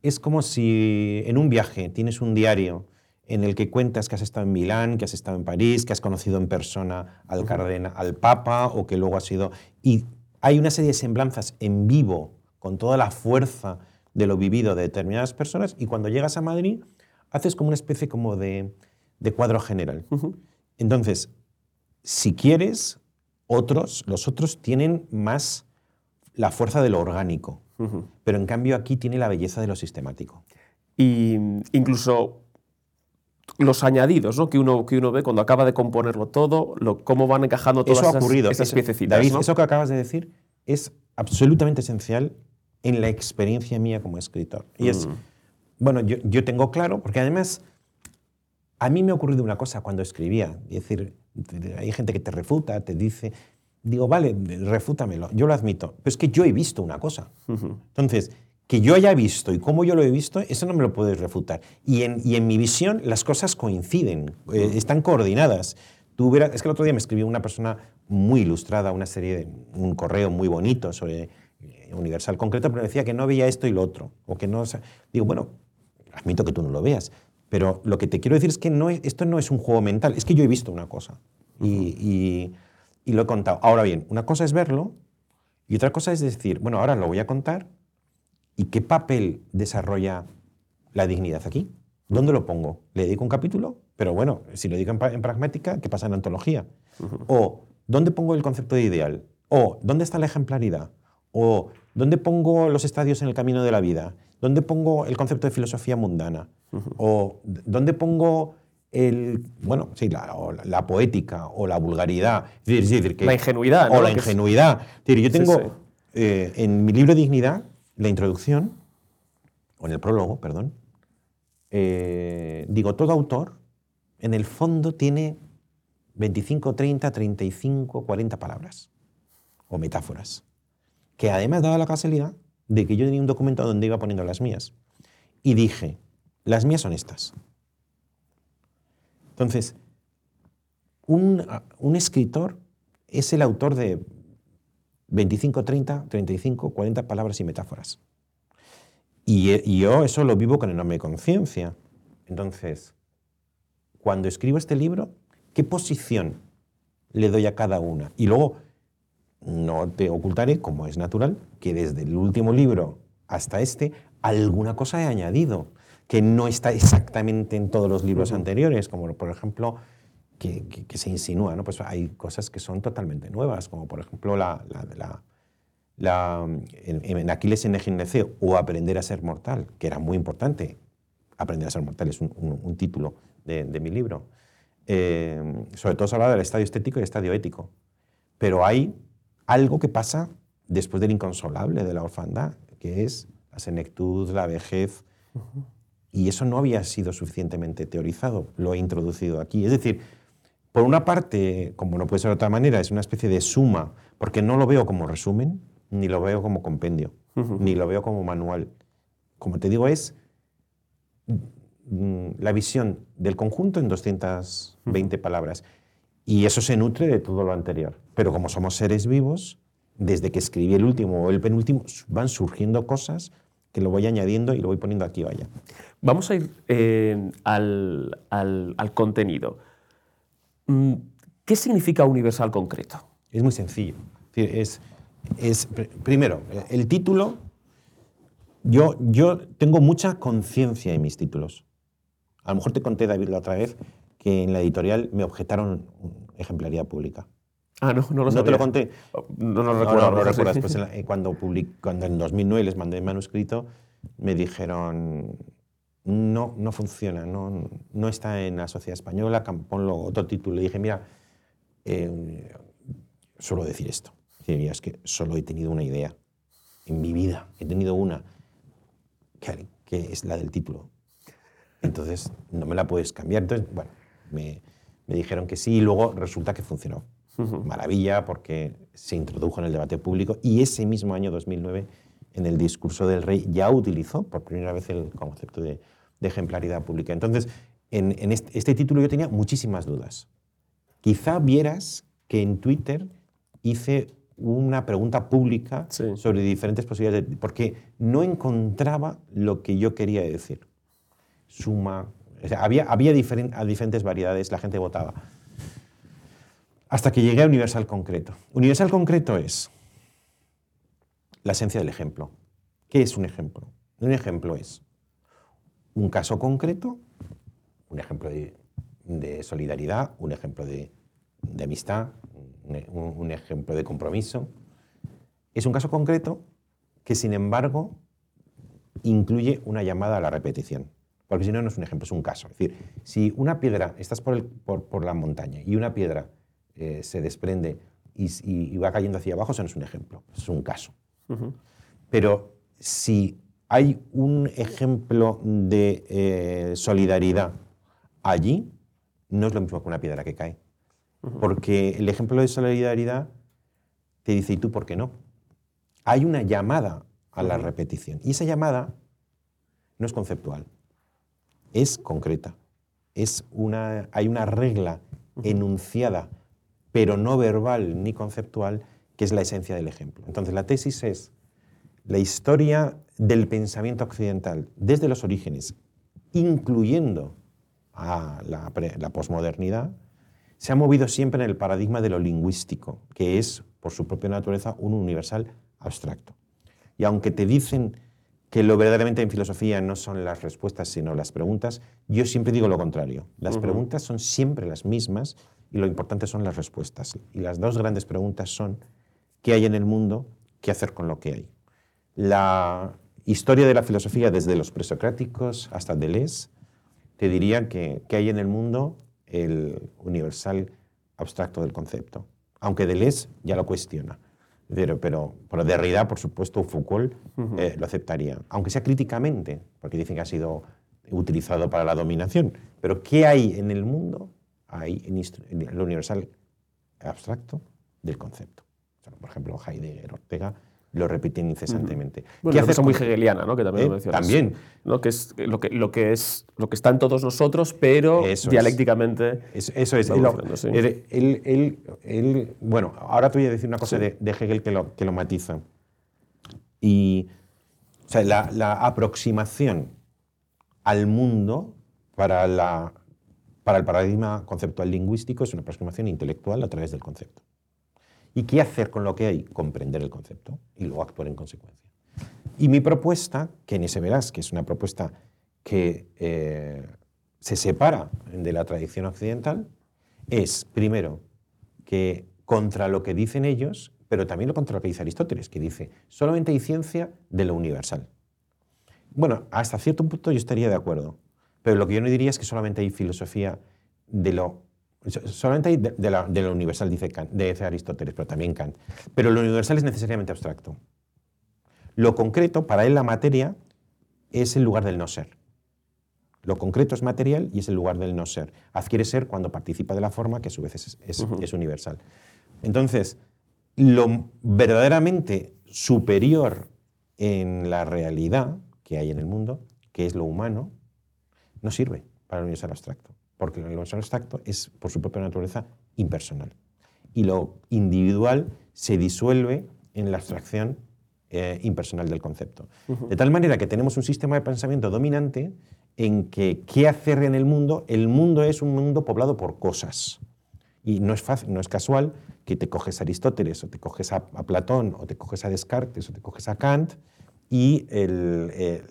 es como si en un viaje tienes un diario en el que cuentas que has estado en Milán, que has estado en París, que has conocido en persona al cardenal, al Papa o que luego has sido. Y hay una serie de semblanzas en vivo con toda la fuerza de lo vivido de determinadas personas y cuando llegas a Madrid haces como una especie como de, de cuadro general. Entonces, si quieres, otros, los otros tienen más la fuerza de lo orgánico, pero en cambio aquí tiene la belleza de lo sistemático.
Y incluso los añadidos ¿no? que, uno, que uno ve cuando acaba de componerlo todo, lo, cómo van encajando todas
Eso
esas,
ocurrido.
esas
Eso-
piececitas.
David,
¿no?
eso que acabas de decir es absolutamente esencial en la experiencia mía como escritor. Y es, bueno, yo, yo tengo claro, porque además a mí me ha ocurrido una cosa cuando escribía, es decir, hay gente que te refuta, te dice, digo, vale, refútamelo, yo lo admito, pero es que yo he visto una cosa. Entonces, que yo haya visto y cómo yo lo he visto, eso no me lo puedes refutar. Y en, y en mi visión las cosas coinciden, eh, están coordinadas. Tú verás, es que el otro día me escribió una persona muy ilustrada, una serie de, un correo muy bonito sobre eh, Universal concreto, pero me decía que no veía esto y lo otro. O que no, o sea, digo, bueno, admito que tú no lo veas, pero lo que te quiero decir es que no es- esto no es un juego mental, es que yo he visto una cosa y, y- y lo he contado. Ahora bien, una cosa es verlo y otra cosa es decir, bueno, ahora lo voy a contar y qué papel desarrolla la dignidad aquí. ¿Dónde lo pongo? ¿Le dedico un capítulo? Pero bueno, si lo digo en, pragmática, ¿qué pasa en antología? O ¿dónde pongo el concepto de ideal? O ¿dónde está la ejemplaridad? O ¿dónde pongo los estadios en el camino de la vida? ¿Dónde pongo el concepto de filosofía mundana? ¿O dónde pongo el, bueno, sí, la, o la- poética o la vulgaridad? Es decir, que-
La ingenuidad, ¿no?
O la ingenuidad. Es decir, yo
Sí,
tengo
sí.
eh, en mi libro Dignidad, la introducción, o en el prólogo, perdón, eh, digo, todo autor en el fondo tiene 25, 30, 35, 40 palabras o metáforas, que además daba la casualidad de que yo tenía un documento donde iba poniendo las mías. Y dije, las mías son estas. Entonces, un, escritor es el autor de 25, 30, 35, 40 palabras y metáforas. Y, y yo eso lo vivo con enorme conciencia. Entonces, cuando escribo este libro, ¿qué posición le doy a cada una? Y luego, no te ocultaré, como es natural, que desde el último libro hasta este, alguna cosa he añadido, que no está exactamente en todos los libros anteriores, como por ejemplo, que, que- que se insinúa, ¿no? Pues hay cosas que son totalmente nuevas, como por ejemplo la, la, la- la- en, en Aquiles en Egineceo o Aprender a ser mortal, que era muy importante. Aprender a ser mortal es un, un- un título de, de mi libro. Eh, sobre todo se habla del estadio estético y el estadio ético. Pero hay algo que pasa después del inconsolable de la orfandad, que es la senectud, la vejez. Y eso no había sido suficientemente teorizado, lo he introducido aquí. Es decir, por una parte, como no puede ser de otra manera, es una especie de suma, porque no lo veo como resumen, ni lo veo como compendio, ni lo veo como manual. Como te digo, es mm, la visión del conjunto en 220 palabras. Y eso se nutre de todo lo anterior. Pero como somos seres vivos, desde que escribí el último o el penúltimo, van surgiendo cosas que lo voy añadiendo y lo voy poniendo aquí, vaya.
Vamos a ir eh, al, al- al contenido. Mm, ¿Qué significa universal concreto?
Es muy sencillo. Es Es, es, pr- primero, el título, yo, yo tengo mucha conciencia en mis títulos. A lo mejor te conté, David, la otra vez, que en la editorial me objetaron ejemplaridad pública.
Ah, no, no lo
¿No te
sabía.
lo conté?
No, no
No,
recuerdo.
no, no recuerdas. Pues en la- eh, cuando, public- cuando en 2009 les mandé el manuscrito, me dijeron, no, no funciona, no, no está en la sociedad española, ponlo otro título. Le dije, mira, eh, suelo decir esto. Dice, "Mira, es que solo he tenido una idea en mi vida, he tenido una, que, que es la del título. Entonces, no me la puedes cambiar. Entonces, bueno, me, me dijeron que sí y luego resulta que funcionó. Maravilla, porque se introdujo en el debate público y ese mismo año 2009, en el discurso del rey, ya utilizó por primera vez el concepto de, de ejemplaridad pública. Entonces, en, en este, este título yo tenía muchísimas dudas. Quizá vieras que en Twitter hice una pregunta pública
Sí.
sobre diferentes posibilidades, de- porque no encontraba lo que yo quería decir. Suma, o sea, había, había diferentes variedades, la gente votaba. Hasta que llegué a Universal Concreto. Universal Concreto es la esencia del ejemplo. ¿Qué es un ejemplo? Un ejemplo es un caso concreto, un ejemplo de, solidaridad, un ejemplo de, amistad, un, ejemplo de compromiso. Es un caso concreto que, sin embargo, incluye una llamada a la repetición. Porque si no, no es un ejemplo, es un caso. Es decir, si una piedra, estás por la montaña y una piedra eh, se desprende y, va cayendo hacia abajo, eso no es un ejemplo, es un caso. Pero si hay un ejemplo de eh, solidaridad allí, no es lo mismo que una piedra que cae. Porque el ejemplo de solidaridad te dice, ¿y tú por qué no? Hay una llamada a la repetición. Y esa llamada no es conceptual, es concreta. Es una, hay una regla enunciada, pero no verbal ni conceptual, que es la esencia del ejemplo. Entonces, la tesis es la historia del pensamiento occidental desde los orígenes, incluyendo a la, la posmodernidad, se ha movido siempre en el paradigma de lo lingüístico, que es, por su propia naturaleza, un universal abstracto. Y aunque te dicen que lo verdaderamente en filosofía no son las respuestas, sino las preguntas, yo siempre digo lo contrario. Las preguntas son siempre las mismas y lo importante son las respuestas. Y las dos grandes preguntas son, ¿qué hay en el mundo? ¿Qué hacer con lo que hay? La historia de la filosofía, desde los presocráticos hasta Deleuze, te diría que, ¿qué hay en el mundo? El universal abstracto del concepto. Aunque Deleuze ya lo cuestiona. Pero, pero, pero Derrida, por supuesto, Foucault eh, lo aceptaría, aunque sea críticamente, porque dicen que ha sido utilizado para la dominación. Pero ¿qué hay en el mundo? Hay en, el universal abstracto del concepto. por ejemplo, Heidegger, Ortega lo repiten incesantemente.
Bueno, ¿Qué hace muy hegeliana, ¿no? que también lo eh, mencionas.
También.
¿no? Que es lo que, lo, que es lo que está en todos nosotros, pero dialécticamente.
Es. Eso, es. bueno, ahora te voy a decir una cosa de, Hegel que lo, que lo matiza. Y o sea, la, la, aproximación al mundo para, la, para el paradigma conceptual lingüístico es una aproximación intelectual a través del concepto. ¿Y qué hacer con lo que hay? Comprender el concepto y luego actuar en consecuencia. Y mi propuesta, que ni se verás, que es una propuesta que eh, se separa de la tradición occidental, es, primero, que contra lo que dicen ellos, pero también contra lo que dice Aristóteles, que dice, solamente hay ciencia de lo universal. Bueno, hasta cierto punto yo estaría de acuerdo, pero lo que yo no diría es que solamente hay filosofía de lo Solamente hay de, lo universal, dice, Kant, dice Aristóteles, pero también Kant. Pero lo universal es necesariamente abstracto. Lo concreto, para él la materia, es el lugar del no ser. Lo concreto es material y es el lugar del no ser. Adquiere ser cuando participa de la forma, que a su vez es, es universal. Entonces, lo verdaderamente superior en la realidad que hay en el mundo, que es lo humano, no sirve para el universal abstracto porque lo universal abstracto es, por su propia naturaleza, impersonal. Y lo individual se disuelve en la abstracción eh, impersonal del concepto. De tal manera que tenemos un sistema de pensamiento dominante en que qué hacer en el mundo, el mundo es un mundo poblado por cosas. Y no es, fácil, no es casual que te coges a Aristóteles o te coges a, a Platón o te coges a Descartes o te coges a Kant y eh,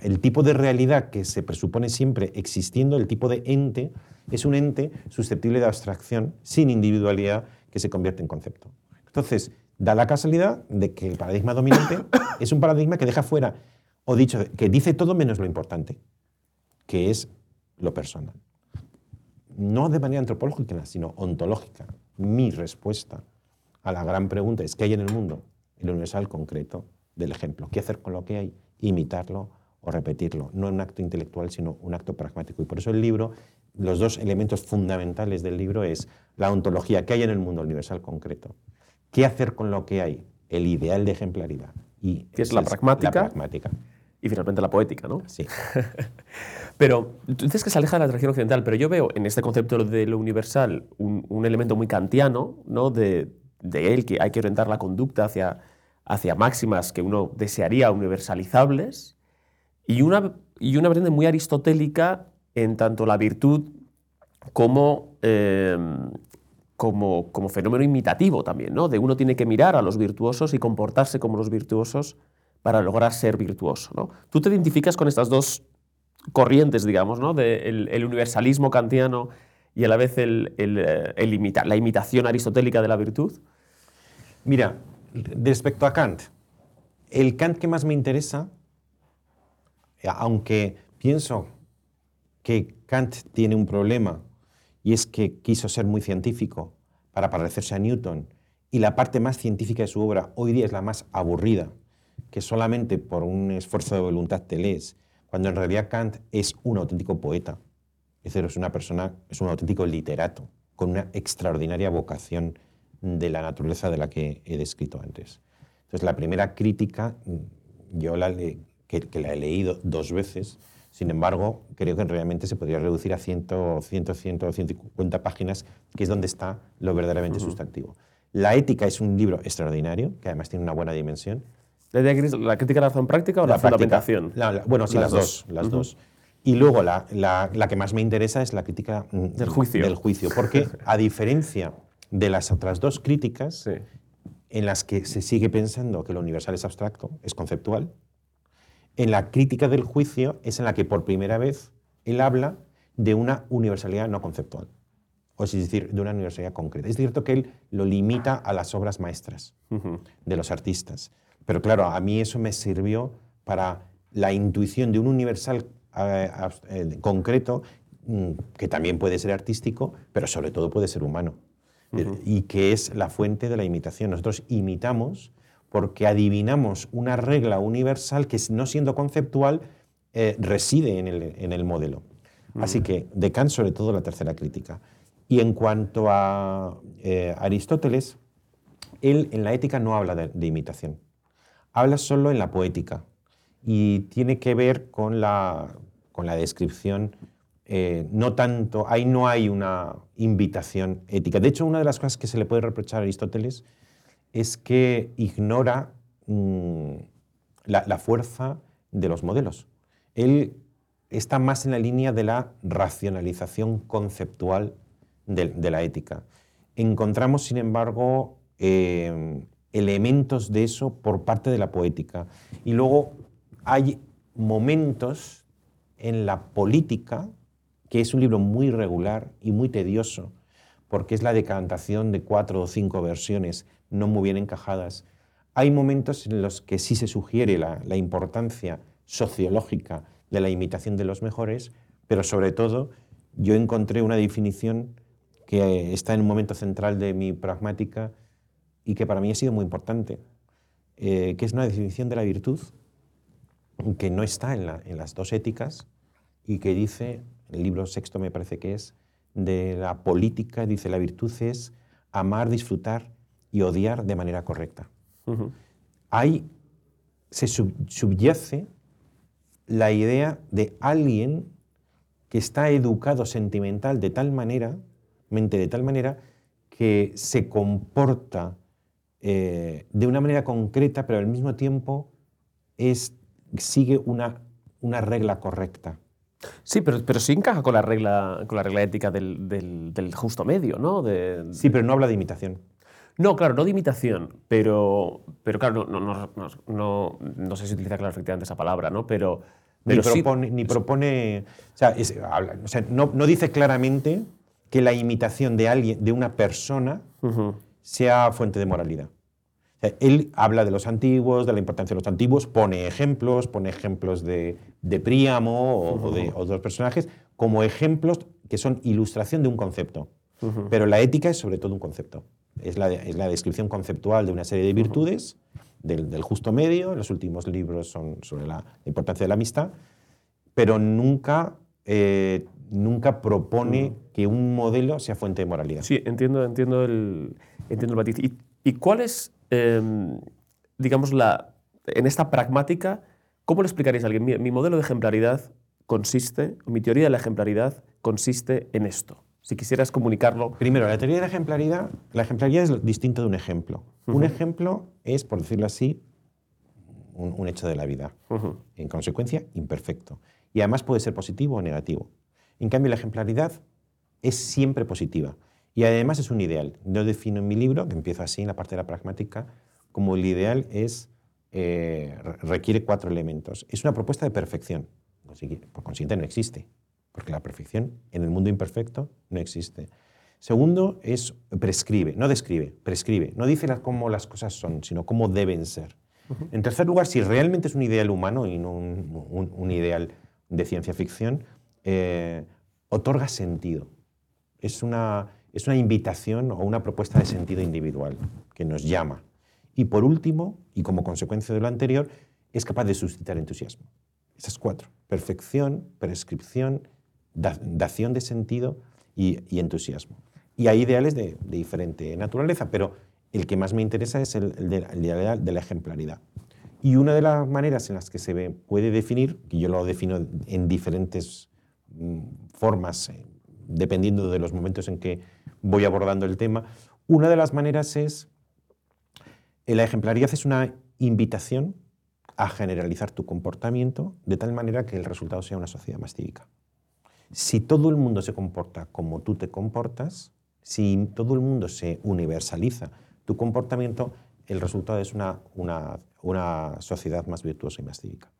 el, tipo de realidad que se presupone siempre existiendo, el tipo de ente, es un ente susceptible de abstracción, sin individualidad, que se convierte en concepto. Entonces, da la casualidad de que el paradigma dominante es un paradigma que deja fuera, o dicho, que dice todo menos lo importante, que es lo personal. No de manera antropológica, sino ontológica. Mi respuesta a la gran pregunta es, ¿qué hay en el mundo? El universal concreto del ejemplo. ¿Qué hacer con lo que hay? Imitarlo o repetirlo. No un acto intelectual, sino un acto pragmático. Y por eso el libro, los dos elementos fundamentales del libro es la ontología, ¿qué hay en el mundo universal concreto? ¿Qué hacer con lo que hay? El ideal de ejemplaridad.
Y que es la pragmática.
La pragmática.
Y finalmente la poética, ¿no?
Sí.
pero tú dices que se aleja de la tradición occidental, pero yo veo en este concepto de lo universal un, elemento muy kantiano, ¿no? De, de él que hay que orientar la conducta hacia hacia máximas que uno desearía universalizables y una, y una vertiente muy aristotélica en tanto la virtud como, em, como, como, fenómeno imitativo también, ¿no? de uno tiene que mirar a los virtuosos y comportarse como los virtuosos para lograr ser virtuoso. ¿no? ¿Tú te identificas con estas dos corrientes, digamos, ¿no? de el, universalismo kantiano y a la vez el, el, la imitación aristotélica de la virtud?
Mira, Respecto a Kant, el Kant que más me interesa, aunque pienso que Kant tiene un problema y es que quiso ser muy científico para parecerse a Newton y la parte más científica de su obra hoy día es la más aburrida, que solamente por un esfuerzo de voluntad te lees, cuando en realidad Kant es un auténtico poeta, es decir, es una persona, es un auténtico literato, con una extraordinaria vocación de la naturaleza de la que he descrito antes. Entonces, la primera crítica, yo la le- que, que la he leído dos veces, sin embargo, creo que realmente se podría reducir a 100, 100, 100, 150 páginas, que es donde está lo verdaderamente sustantivo. La ética es un libro extraordinario, que además tiene una buena dimensión.
¿La, la crítica de la razón práctica o la,
práctica-
fundamentación?
la- la- bueno, sí,
Las
las, dos. las dos. Y luego la, la- la que más me interesa es la crítica mm,
Del juicio.
Del juicio, porque a diferencia de las otras dos críticas,
Sí.
en las que se sigue pensando que lo universal es abstracto, es conceptual, en la crítica del juicio es en la que por primera vez él habla de una universalidad no conceptual, o es decir, de una universalidad concreta. Es cierto que él lo limita a las obras maestras de los artistas, pero claro, a mí eso me sirvió para la intuición de un universal eh, eh, concreto mm, que también puede ser artístico, pero sobre todo puede ser humano y que es la fuente de la imitación. Nosotros imitamos porque adivinamos una regla universal que, no siendo conceptual, eh, reside en el, en el modelo. Así que de Kant, sobre todo, la tercera crítica. Y en cuanto a eh, Aristóteles, él en la ética no habla de, de imitación, habla solo en la poética y tiene que ver con la, con la descripción, eh, no tanto, ahí no hay una invitación ética. De hecho, una de las cosas que se le puede reprochar a Aristóteles es que ignora mm, la, fuerza de los modelos. Él está más en la línea de la racionalización conceptual de, de la ética. Encontramos, sin embargo, eh, elementos de eso por parte de la poética. Y luego hay momentos en la política, que es un libro muy regular y muy tedioso, porque es la decantación de cuatro o cinco versiones no muy bien encajadas. Hay momentos en los que sí se sugiere la, la importancia sociológica de la imitación de los mejores, pero sobre todo yo encontré una definición que está en un momento central de mi pragmática y que para mí ha sido muy importante, eh, que es una definición de la virtud que no está en, la- en las dos éticas y que dice, el libro sexto me parece que es, de la política, dice, la virtud es amar, disfrutar y odiar de manera correcta. Ahí se sub- subyace la idea de alguien que está educado sentimental de tal manera, mente de tal manera, que se comporta eh, de una manera concreta, pero al mismo tiempo es, sigue una, una regla correcta.
Sí, pero, pero sí encaja con la regla, con la regla ética del, del- del justo medio, ¿no? De-
Sí, pero no habla de imitación.
No, claro, no de imitación, pero, pero claro, no, no, no, no, no sé si utiliza claro efectivamente esa palabra, ¿no? Pero,
Ni
pero sí-
propone, ni propone- o sea, es- habla- o sea, no, no dice claramente que la imitación de alguien, de una persona, sea fuente de moralidad. Él habla de los antiguos, de la importancia de los antiguos, pone ejemplos, pone ejemplos de, de Príamo o, o de otros personajes como ejemplos que son ilustración de un concepto. Pero la ética es sobre todo un concepto. Es la, es la descripción conceptual de una serie de virtudes, del, del justo medio. Los últimos libros son sobre la importancia de la amistad, pero nunca, eh, nunca propone que un modelo sea fuente de moralidad.
Sí, entiendo, entiendo, el, entiendo el matiz. ¿Y, y cuál es, em, digamos, la, en esta pragmática, cómo le explicarías a alguien? Mi, mi modelo de ejemplaridad consiste, o mi teoría de la ejemplaridad consiste en esto. Si quisieras comunicarlo,
Primero, la teoría de la ejemplaridad, la ejemplaridad es distinto de un ejemplo. Un ejemplo es, por decirlo así, un, un hecho de la vida. En consecuencia, imperfecto. Y además puede ser positivo o negativo. En cambio, la ejemplaridad es siempre positiva. Y además es un ideal. Yo defino en mi libro, que empieza así en la parte de la pragmática, como el ideal es, eh, re- requiere cuatro elementos. Es una propuesta de perfección. Por consiguiente, no existe. Porque la perfección en el mundo imperfecto no existe. Segundo, es prescribe, no describe, prescribe. No dice cómo las cosas son, sino cómo deben ser. En tercer lugar, si realmente es un ideal humano y no un, un- un ideal de ciencia ficción, eh, otorga sentido. Es una, es una invitación o una propuesta de sentido individual que nos llama. Y por último, y como consecuencia de lo anterior, es capaz de suscitar entusiasmo. Esas cuatro, perfección, prescripción, da- dación de sentido y, entusiasmo. Y hay ideales de, diferente naturaleza, pero el que más me interesa es el, el de, de la ejemplaridad. Y una de las maneras en las que se puede definir, que yo lo defino en diferentes mm, formas, eh, dependiendo de los momentos en que voy abordando el tema, una de las maneras es, la ejemplaridad es una invitación a generalizar tu comportamiento de tal manera que el resultado sea una sociedad más cívica. Si todo el mundo se comporta como tú te comportas, si todo el mundo se universaliza tu comportamiento, el resultado es una, una, una sociedad más virtuosa y más cívica.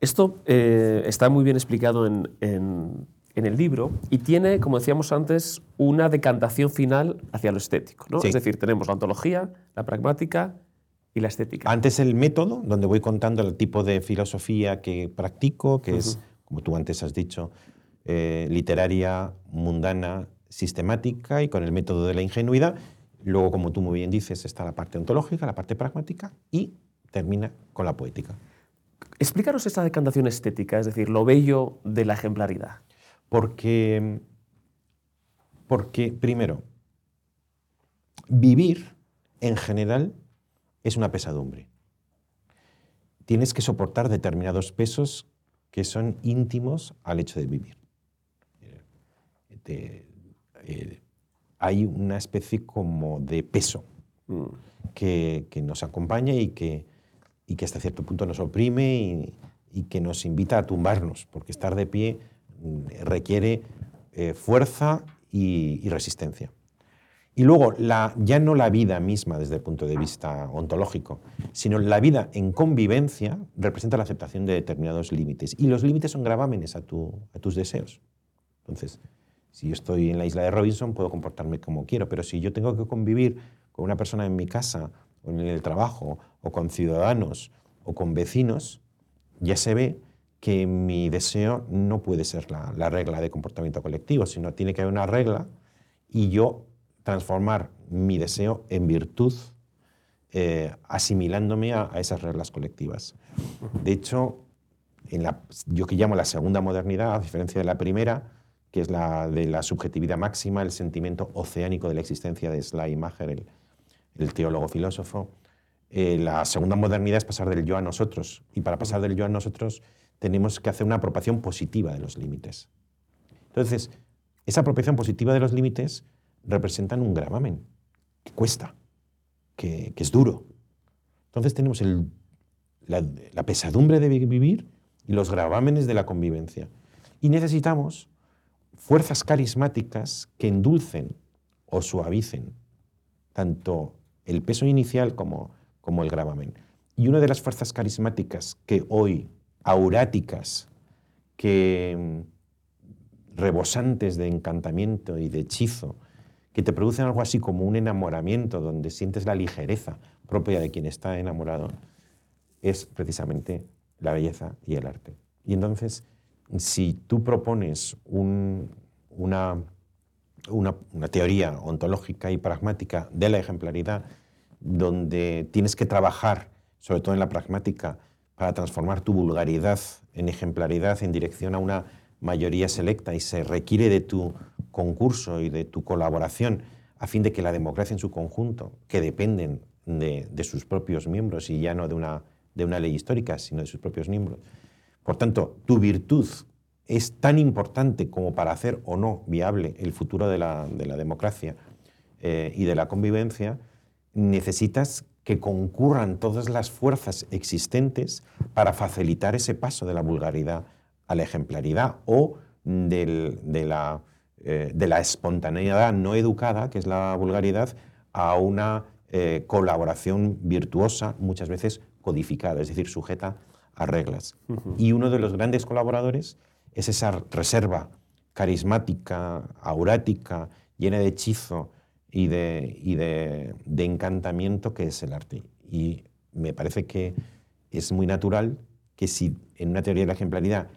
Esto eh, está muy bien explicado en- en el libro y tiene, como decíamos antes, una decantación final hacia lo estético. ¿no?
Sí.
Es decir, tenemos la ontología, la pragmática y la estética.
Antes el método, donde voy contando el tipo de filosofía que practico, que es, como tú antes has dicho, eh, literaria, mundana, sistemática y con el método de la ingenuidad. Luego, como tú muy bien dices, está la parte ontológica, la parte pragmática y termina con la poética.
Explícanos esta decantación estética, es decir, lo bello de la ejemplaridad.
Porque, porque, primero, vivir en general es una pesadumbre. Tienes que soportar determinados pesos que son íntimos al hecho de vivir. Eh, te- eh, hay una especie como de peso
Mm.
que, que nos acompaña y que, y que hasta cierto punto nos oprime y, y que nos invita a tumbarnos, porque estar de pie requiere eh, fuerza y, resistencia. Y luego, ya no la vida misma desde el punto de vista ontológico, sino la vida en convivencia representa la aceptación de determinados límites. Y los límites son gravámenes a, a tus deseos. Entonces, si yo estoy en la isla de Robinson, puedo comportarme como quiero, pero si yo tengo que convivir con una persona en mi casa, o en el trabajo, o con ciudadanos, o con vecinos, ya se ve que mi deseo no puede ser la, la regla de comportamiento colectivo, sino tiene que haber una regla y yo transformar mi deseo en virtud, eh, asimilándome a, a esas reglas colectivas. De hecho, yo que llamo la segunda modernidad, a diferencia de la primera, que es la de la subjetividad máxima, el sentimiento oceánico de la existencia de Schleiermacher, el, el teólogo filósofo, eh, la segunda modernidad es pasar del yo a nosotros. Y para pasar del yo a nosotros tenemos que hacer una apropiación positiva de los límites. Entonces, esa apropiación positiva de los límites representan un gravamen que cuesta, que, que es duro. Entonces tenemos el- la, la pesadumbre de vi- vivir y los gravámenes de la convivencia. Y necesitamos fuerzas carismáticas que endulcen o suavicen tanto el peso inicial como, como el gravamen. Y una de las fuerzas carismáticas que hoy, auráticas, que mm, rebosantes de encantamiento y de hechizo, que te producen algo así como un enamoramiento, donde sientes la ligereza propia de quien está enamorado, es precisamente la belleza y el arte. Y entonces, si tú propones un- una, una, una teoría ontológica y pragmática de la ejemplaridad, donde tienes que trabajar, sobre todo en la pragmática, para transformar tu vulgaridad en ejemplaridad en dirección a una mayoría selecta y se requiere de tu concurso y de tu colaboración a fin de que la democracia en su conjunto, que dependen de, sus propios miembros y ya no de una, de una ley histórica, sino de sus propios miembros. Por tanto, tu virtud es tan importante como para hacer o no viable el futuro de la, de la democracia eh, y de la convivencia, necesitas que concurran todas las fuerzas existentes para facilitar ese paso de la vulgaridad a la ejemplaridad o del- de, la, eh, de la espontaneidad no educada, que es la vulgaridad, a una eh, colaboración virtuosa, muchas veces codificada, es decir, sujeta a reglas. Y uno de los grandes colaboradores es esa reserva carismática, aurática, llena de hechizo y de, y de, de encantamiento que es el arte. Y me parece que es muy natural que si en una teoría de la ejemplaridad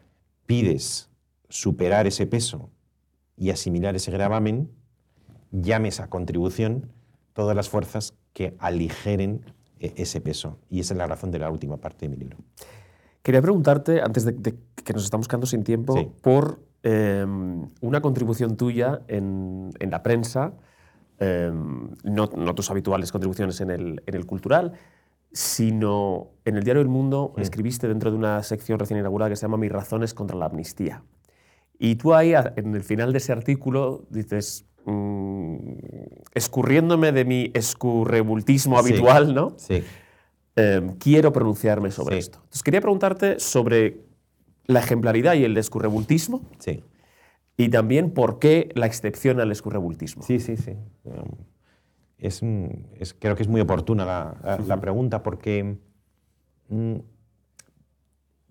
pides superar ese peso y asimilar ese gravamen, llames a contribución todas las fuerzas que aligeren eh, ese peso. Y esa es la razón de la última parte de mi libro.
Quería preguntarte, antes de, de que nos estamos quedando sin tiempo,
Sí.
por eh, una contribución tuya en, en la prensa, eh, no, no tus habituales contribuciones en el, en el cultural, sino en el diario El Mundo escribiste dentro de una sección recién inaugurada que se llama Mis razones contra la amnistía. Y tú ahí, en el final de ese artículo, dices, mm, escurriéndome de mi escurrebultismo
Sí.
habitual, ¿no?
Sí.
Eh, quiero pronunciarme sobre
Sí.
esto. Entonces quería preguntarte sobre la ejemplaridad y el escurrebultismo
Sí.
Y también por qué la excepción al escurrebultismo.
Sí, sí, sí. Es, es- creo que es muy oportuna la, la- la pregunta porque, mm,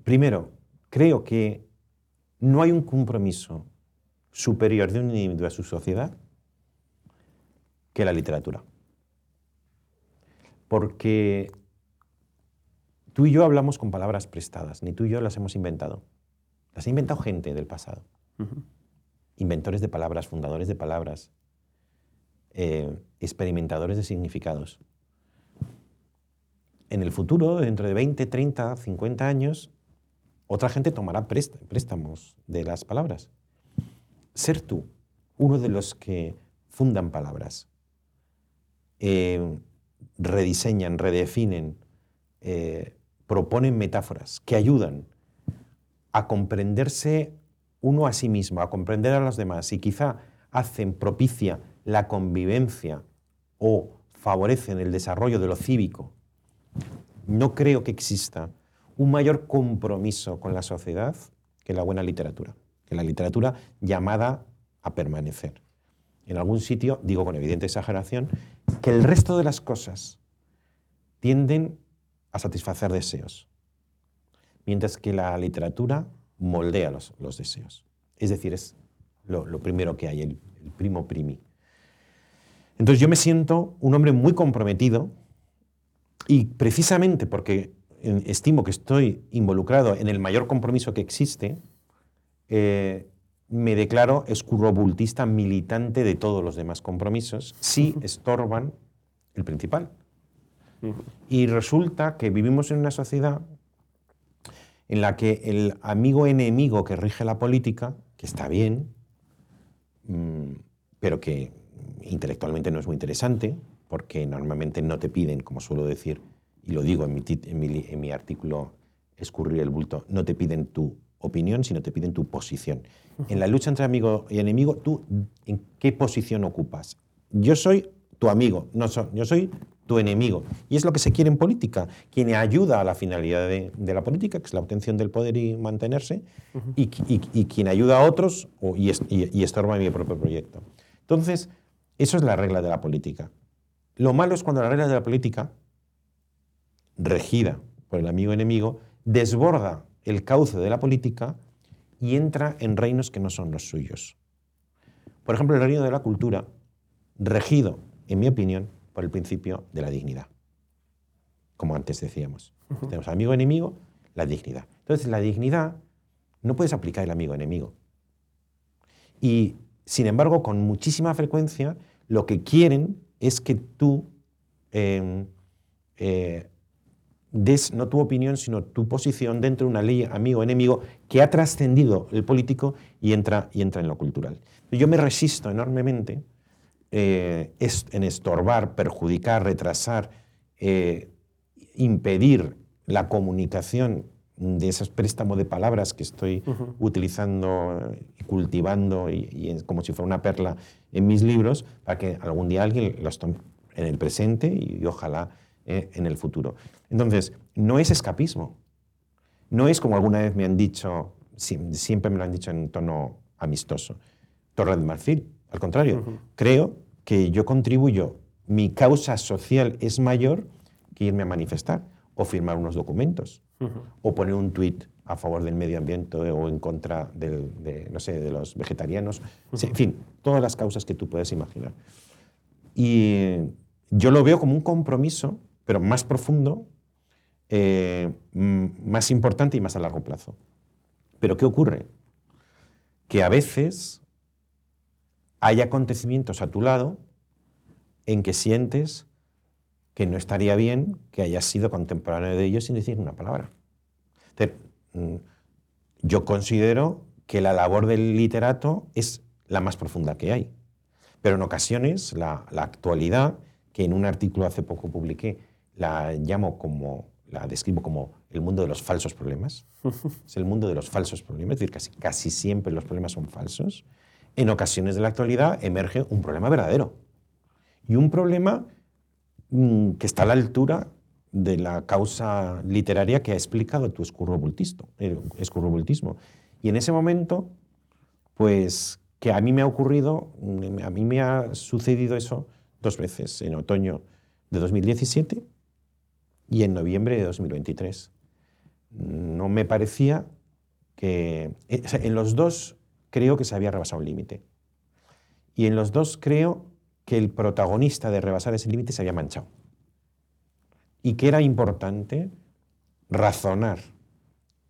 primero, creo que no hay un compromiso superior de un individuo a su sociedad que la literatura. Porque tú y yo hablamos con palabras prestadas, ni tú y yo las hemos inventado. Las ha inventado gente del pasado
Ujú.
Inventores de palabras, fundadores de palabras, eh, experimentadores de significados. En el futuro, dentro de 20, 30, 50 años, otra gente tomará prést- préstamos de las palabras. Ser tú uno de los que fundan palabras, eh, rediseñan, redefinen, eh, proponen metáforas que ayudan a comprenderse uno a sí mismo, a comprender a los demás y quizá hacen propicia la convivencia o favorecen el desarrollo de lo cívico, no creo que exista un mayor compromiso con la sociedad que la buena literatura, que la literatura llamada a permanecer. En algún sitio, digo con evidente exageración, que el resto de las cosas tienden a satisfacer deseos, mientras que la literatura moldea los, los deseos. Es decir, es lo, lo primero que hay, el, el primo primi. Entonces yo me siento un hombre muy comprometido y precisamente porque eh, estimo que estoy involucrado en el mayor compromiso que existe, eh, me declaro escurrobultista militante de todos los demás compromisos si estorban el principal. Y resulta que vivimos en una sociedad en la que el amigo enemigo que rige la política, que está bien, mm, pero que intelectualmente no es muy interesante, porque normalmente no te piden, como suelo decir, y lo digo en mi, artículo Escurrir el bulto, no te piden tu opinión, sino te piden tu posición. En la lucha entre amigo y enemigo, ¿tú en qué posición ocupas? Yo soy tu amigo, no so- yo soy tu enemigo. Y es lo que se quiere en política. Quien ayuda a la finalidad de, de la política, que es la obtención del poder y mantenerse, y, y- y quien ayuda a otros o- y, es- y- y estorba mi propio proyecto. Entonces, eso es la regla de la política. Lo malo es cuando la regla de la política, regida por el amigo enemigo, desborda el cauce de la política y entra en reinos que no son los suyos. Por ejemplo, el reino de la cultura, regido, en mi opinión, por el principio de la dignidad. Como antes decíamos. Tenemos amigo enemigo, la dignidad. Entonces, la dignidad no puedes aplicar el amigo enemigo. Y, sin embargo, con muchísima frecuencia, lo que quieren es que tú eh, eh, des no tu opinión, sino tu posición dentro de una ley amigo-enemigo que ha trascendido el político y entra, y entra en lo cultural. Yo me resisto enormemente eh, es- en estorbar, perjudicar, retrasar, eh, impedir la comunicación de esos préstamos de palabras que estoy utilizando y cultivando y, como si fuera una perla en mis libros para que algún día alguien los tome en el presente y, y ojalá eh, en el futuro. Entonces, no es escapismo. No es como alguna vez me han dicho, sie- siempre me lo han dicho en tono amistoso, Torre de Marfil. Al contrario, creo que yo contribuyo, mi causa social es mayor que irme a manifestar o firmar unos documentos o poner un tuit a favor del medio ambiente o en contra del- de, no sé, de los vegetarianos. En fin, todas las causas que tú puedes imaginar. Y yo lo veo como un compromiso, pero más profundo, eh, más importante y más a largo plazo. Pero ¿qué ocurre? Que a veces hay acontecimientos a tu lado en que sientes que no estaría bien que hayas sido contemporáneo de ellos sin decir una palabra. Mm, yo considero que la labor del literato es la más profunda que hay. Pero en ocasiones la, la actualidad, que en un artículo hace poco publiqué, la llamo como, la describo como el mundo de los falsos problemas. es el mundo de los falsos problemas, es decir, casi, casi siempre los problemas son falsos. En ocasiones de la actualidad emerge un problema verdadero. Y un problema mm, que está a la altura de la causa literaria que ha explicado tu escurrobultismo. Y en ese momento, pues que a mí me ha ocurrido, a mí me ha sucedido eso dos veces, en otoño de 2017 y en noviembre de 2023. No me parecía que... Eh, en los dos creo que se había rebasado el límite. Y en los dos creo que el protagonista de rebasar ese límite se había manchado. Y que era importante razonar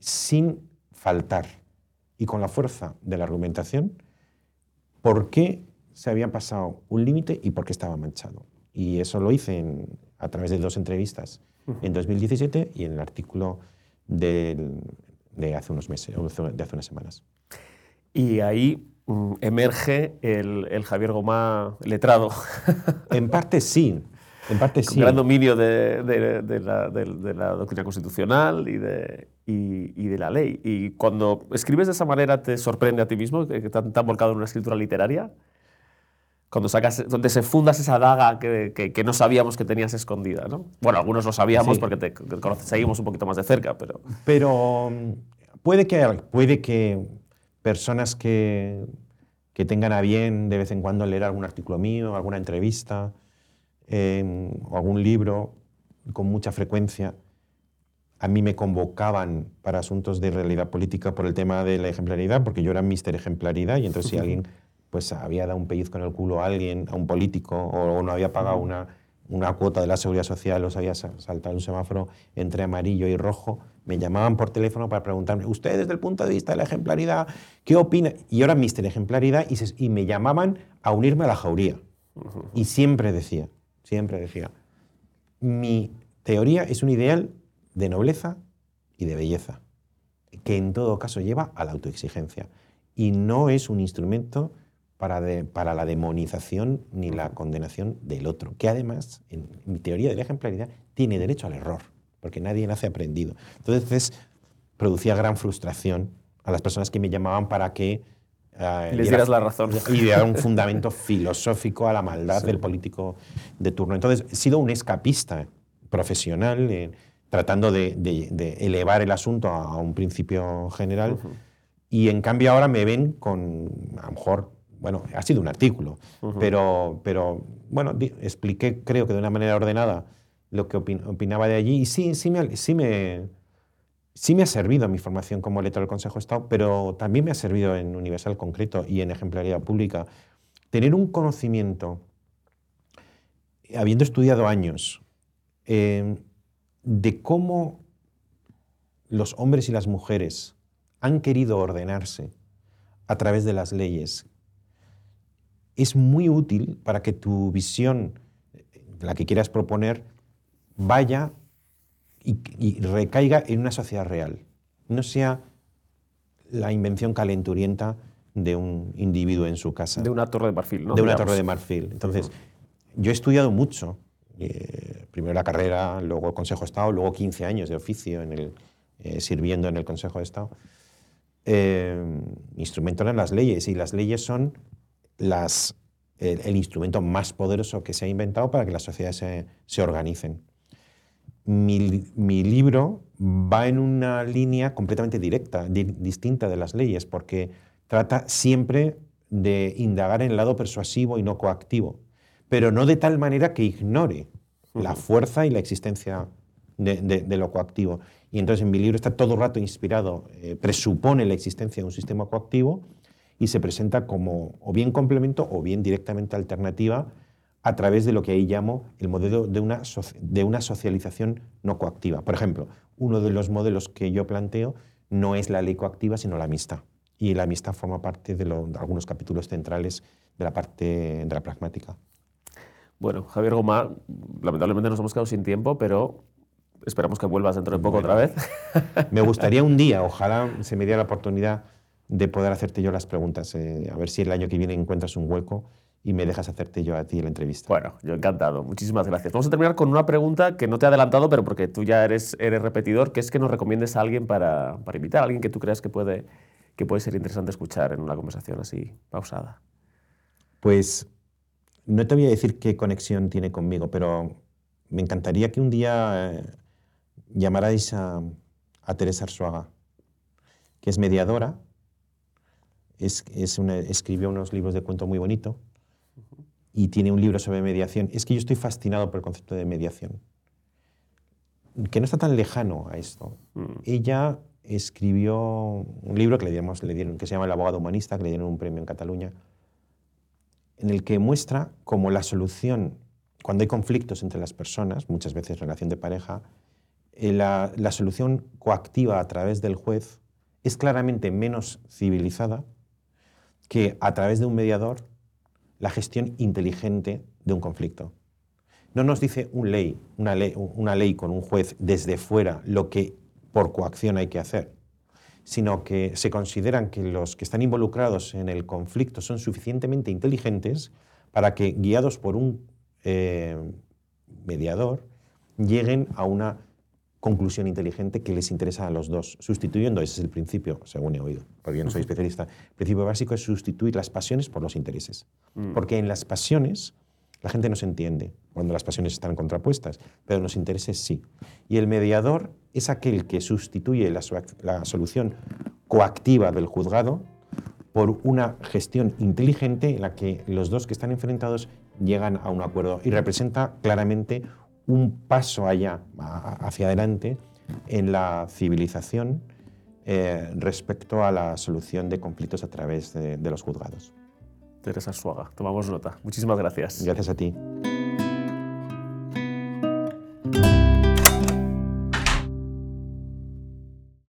sin faltar y con la fuerza de la argumentación por qué se había pasado un límite y por qué estaba manchado. Y eso lo hice a través de dos entrevistas en 2017 y en el artículo de, hace unos meses, de hace unas semanas.
Y ahí mm, emerge el, Javier Gomá letrado.
En parte sí. En parte sí.
Un gran dominio de, la, doctrina constitucional y de, y, de la ley. Y cuando escribes de esa manera, ¿te sorprende a ti mismo que te han volcado en una escritura literaria? cuando sacas, donde se fundas esa daga que, que, no sabíamos que tenías escondida, ¿no? Bueno, algunos lo sabíamos porque te, seguimos un poquito más de cerca, pero...
Pero mm, puede que, puede que personas que, que tengan a bien de vez en cuando leer algún artículo mío, alguna entrevista em, o algún libro con mucha frecuencia, a mí me convocaban para asuntos de realidad política por el tema de la ejemplaridad, porque yo era mister ejemplaridad y entonces si alguien pues había dado un pellizco en el culo a alguien, a un político, o no había pagado una, una cuota de la seguridad social, se había saltado un semáforo entre amarillo y rojo, me llamaban por teléfono para preguntarme, usted desde el punto de vista de la ejemplaridad, ¿qué opina? Y era mister ejemplaridad y, y me llamaban a unirme a la jauría. Y siempre decía, siempre decía, mi teoría es un ideal de nobleza y de belleza, que en todo caso lleva a la autoexigencia y no es un instrumento para, la demonización ni la condenación del otro, que además, en mi teoría de la ejemplaridad, tiene derecho al error, porque nadie nace aprendido. Entonces, producía gran frustración a las personas que me llamaban para que...
Uh, les dieras la razón.
Y diera un fundamento filosófico a la maldad del político de turno. Entonces, he sido un escapista profesional, eh, tratando de, elevar el asunto a, un principio general. Y en cambio ahora me ven con, a lo mejor, bueno, ha sido un artículo, pero, pero, bueno, expliqué, creo que de una manera ordenada, lo que opinaba de allí y sí, sí me, sí, me, sí me ha servido mi formación como lector del Consejo de Estado, pero también me ha servido en Universal concreto y en ejemplaridad pública tener un conocimiento, habiendo estudiado años, em, de cómo los hombres y las mujeres han querido ordenarse a través de las leyes es muy útil para que tu visión, la que quieras proponer, vaya y, recaiga en una sociedad real. No sea la invención calenturienta de un individuo en su casa.
De una torre de marfil, ¿no?
De una torre de marfil. Entonces, yo he estudiado mucho. Eh, primero la carrera, luego el Consejo de Estado, luego 15 años de oficio en el, eh, sirviendo en el Consejo de Estado. Eh, instrumento eran las leyes y las leyes son las, el, instrumento más poderoso que se ha inventado para que las sociedades se, se organicen. Mi, mi, libro va en una línea completamente directa, distinta de las leyes, porque trata siempre de indagar en el lado persuasivo y no coactivo, pero no de tal manera que ignore la fuerza y la existencia de, de, lo coactivo. Y entonces en mi libro está todo el rato inspirado, eh, presupone la existencia de un sistema coactivo y se presenta como o bien complemento o bien directamente alternativa a través de lo que ahí llamo el modelo de una, de una socialización no coactiva. Por ejemplo, uno de los modelos que yo planteo no es la ley coactiva, sino la amistad. Y la amistad forma parte de, de algunos capítulos centrales de la parte de la pragmática.
Bueno, Javier Gomá, lamentablemente nos hemos quedado sin tiempo, pero esperamos que vuelvas dentro de poco otra vez.
Me gustaría un día, ojalá se me diera la oportunidad de poder hacerte yo las preguntas. eh, a ver si el año que viene encuentras un hueco y me dejas hacerte yo a ti la entrevista.
Bueno, yo encantado. Muchísimas gracias. Vamos a terminar con una pregunta que no te he adelantado, pero porque tú ya eres, eres repetidor, que es que nos recomiendes a alguien para, para invitar, a alguien que tú creas que puede, que puede ser interesante escuchar en una conversación así pausada.
Pues no te voy a decir qué conexión tiene conmigo, pero me encantaría que un día eh, llamarais a, a Teresa Arzuaga, que es mediadora, es, es una- escribió unos libros de cuento muy bonito y tiene un libro sobre mediación. Es que yo estoy fascinado por el concepto de mediación, que no está tan lejano a esto. Ella escribió un libro que le, dieron, que se llama El abogado humanista, que le dieron un premio en Cataluña, en el que muestra cómo la solución, cuando hay conflictos entre las personas, muchas veces relación de pareja, eh, la, la solución coactiva a través del juez es claramente menos civilizada que a través de un mediador la gestión inteligente de un conflicto. No nos dice una, ley, una ley con un juez desde fuera lo que por coacción hay que hacer, sino que se consideran que los que están involucrados en el conflicto son suficientemente inteligentes para que, guiados por un eh, mediador, lleguen a una conclusión inteligente que les interesa a los dos, sustituyendo, ese es el principio, según he oído, porque yo no soy especialista, el principio básico es sustituir las pasiones por los intereses. Porque en las pasiones la gente no se entiende cuando las pasiones están contrapuestas, pero en los intereses sí. Y el mediador es aquel que sustituye la, la solución coactiva del juzgado por una gestión inteligente en la que los dos que están enfrentados llegan a un acuerdo y representa claramente un paso allá, hacia adelante, en la civilización eh, respecto a la solución de conflictos a través de, de los juzgados.
Teresa Suaga, tomamos nota. Muchísimas gracias.
Gracias a ti.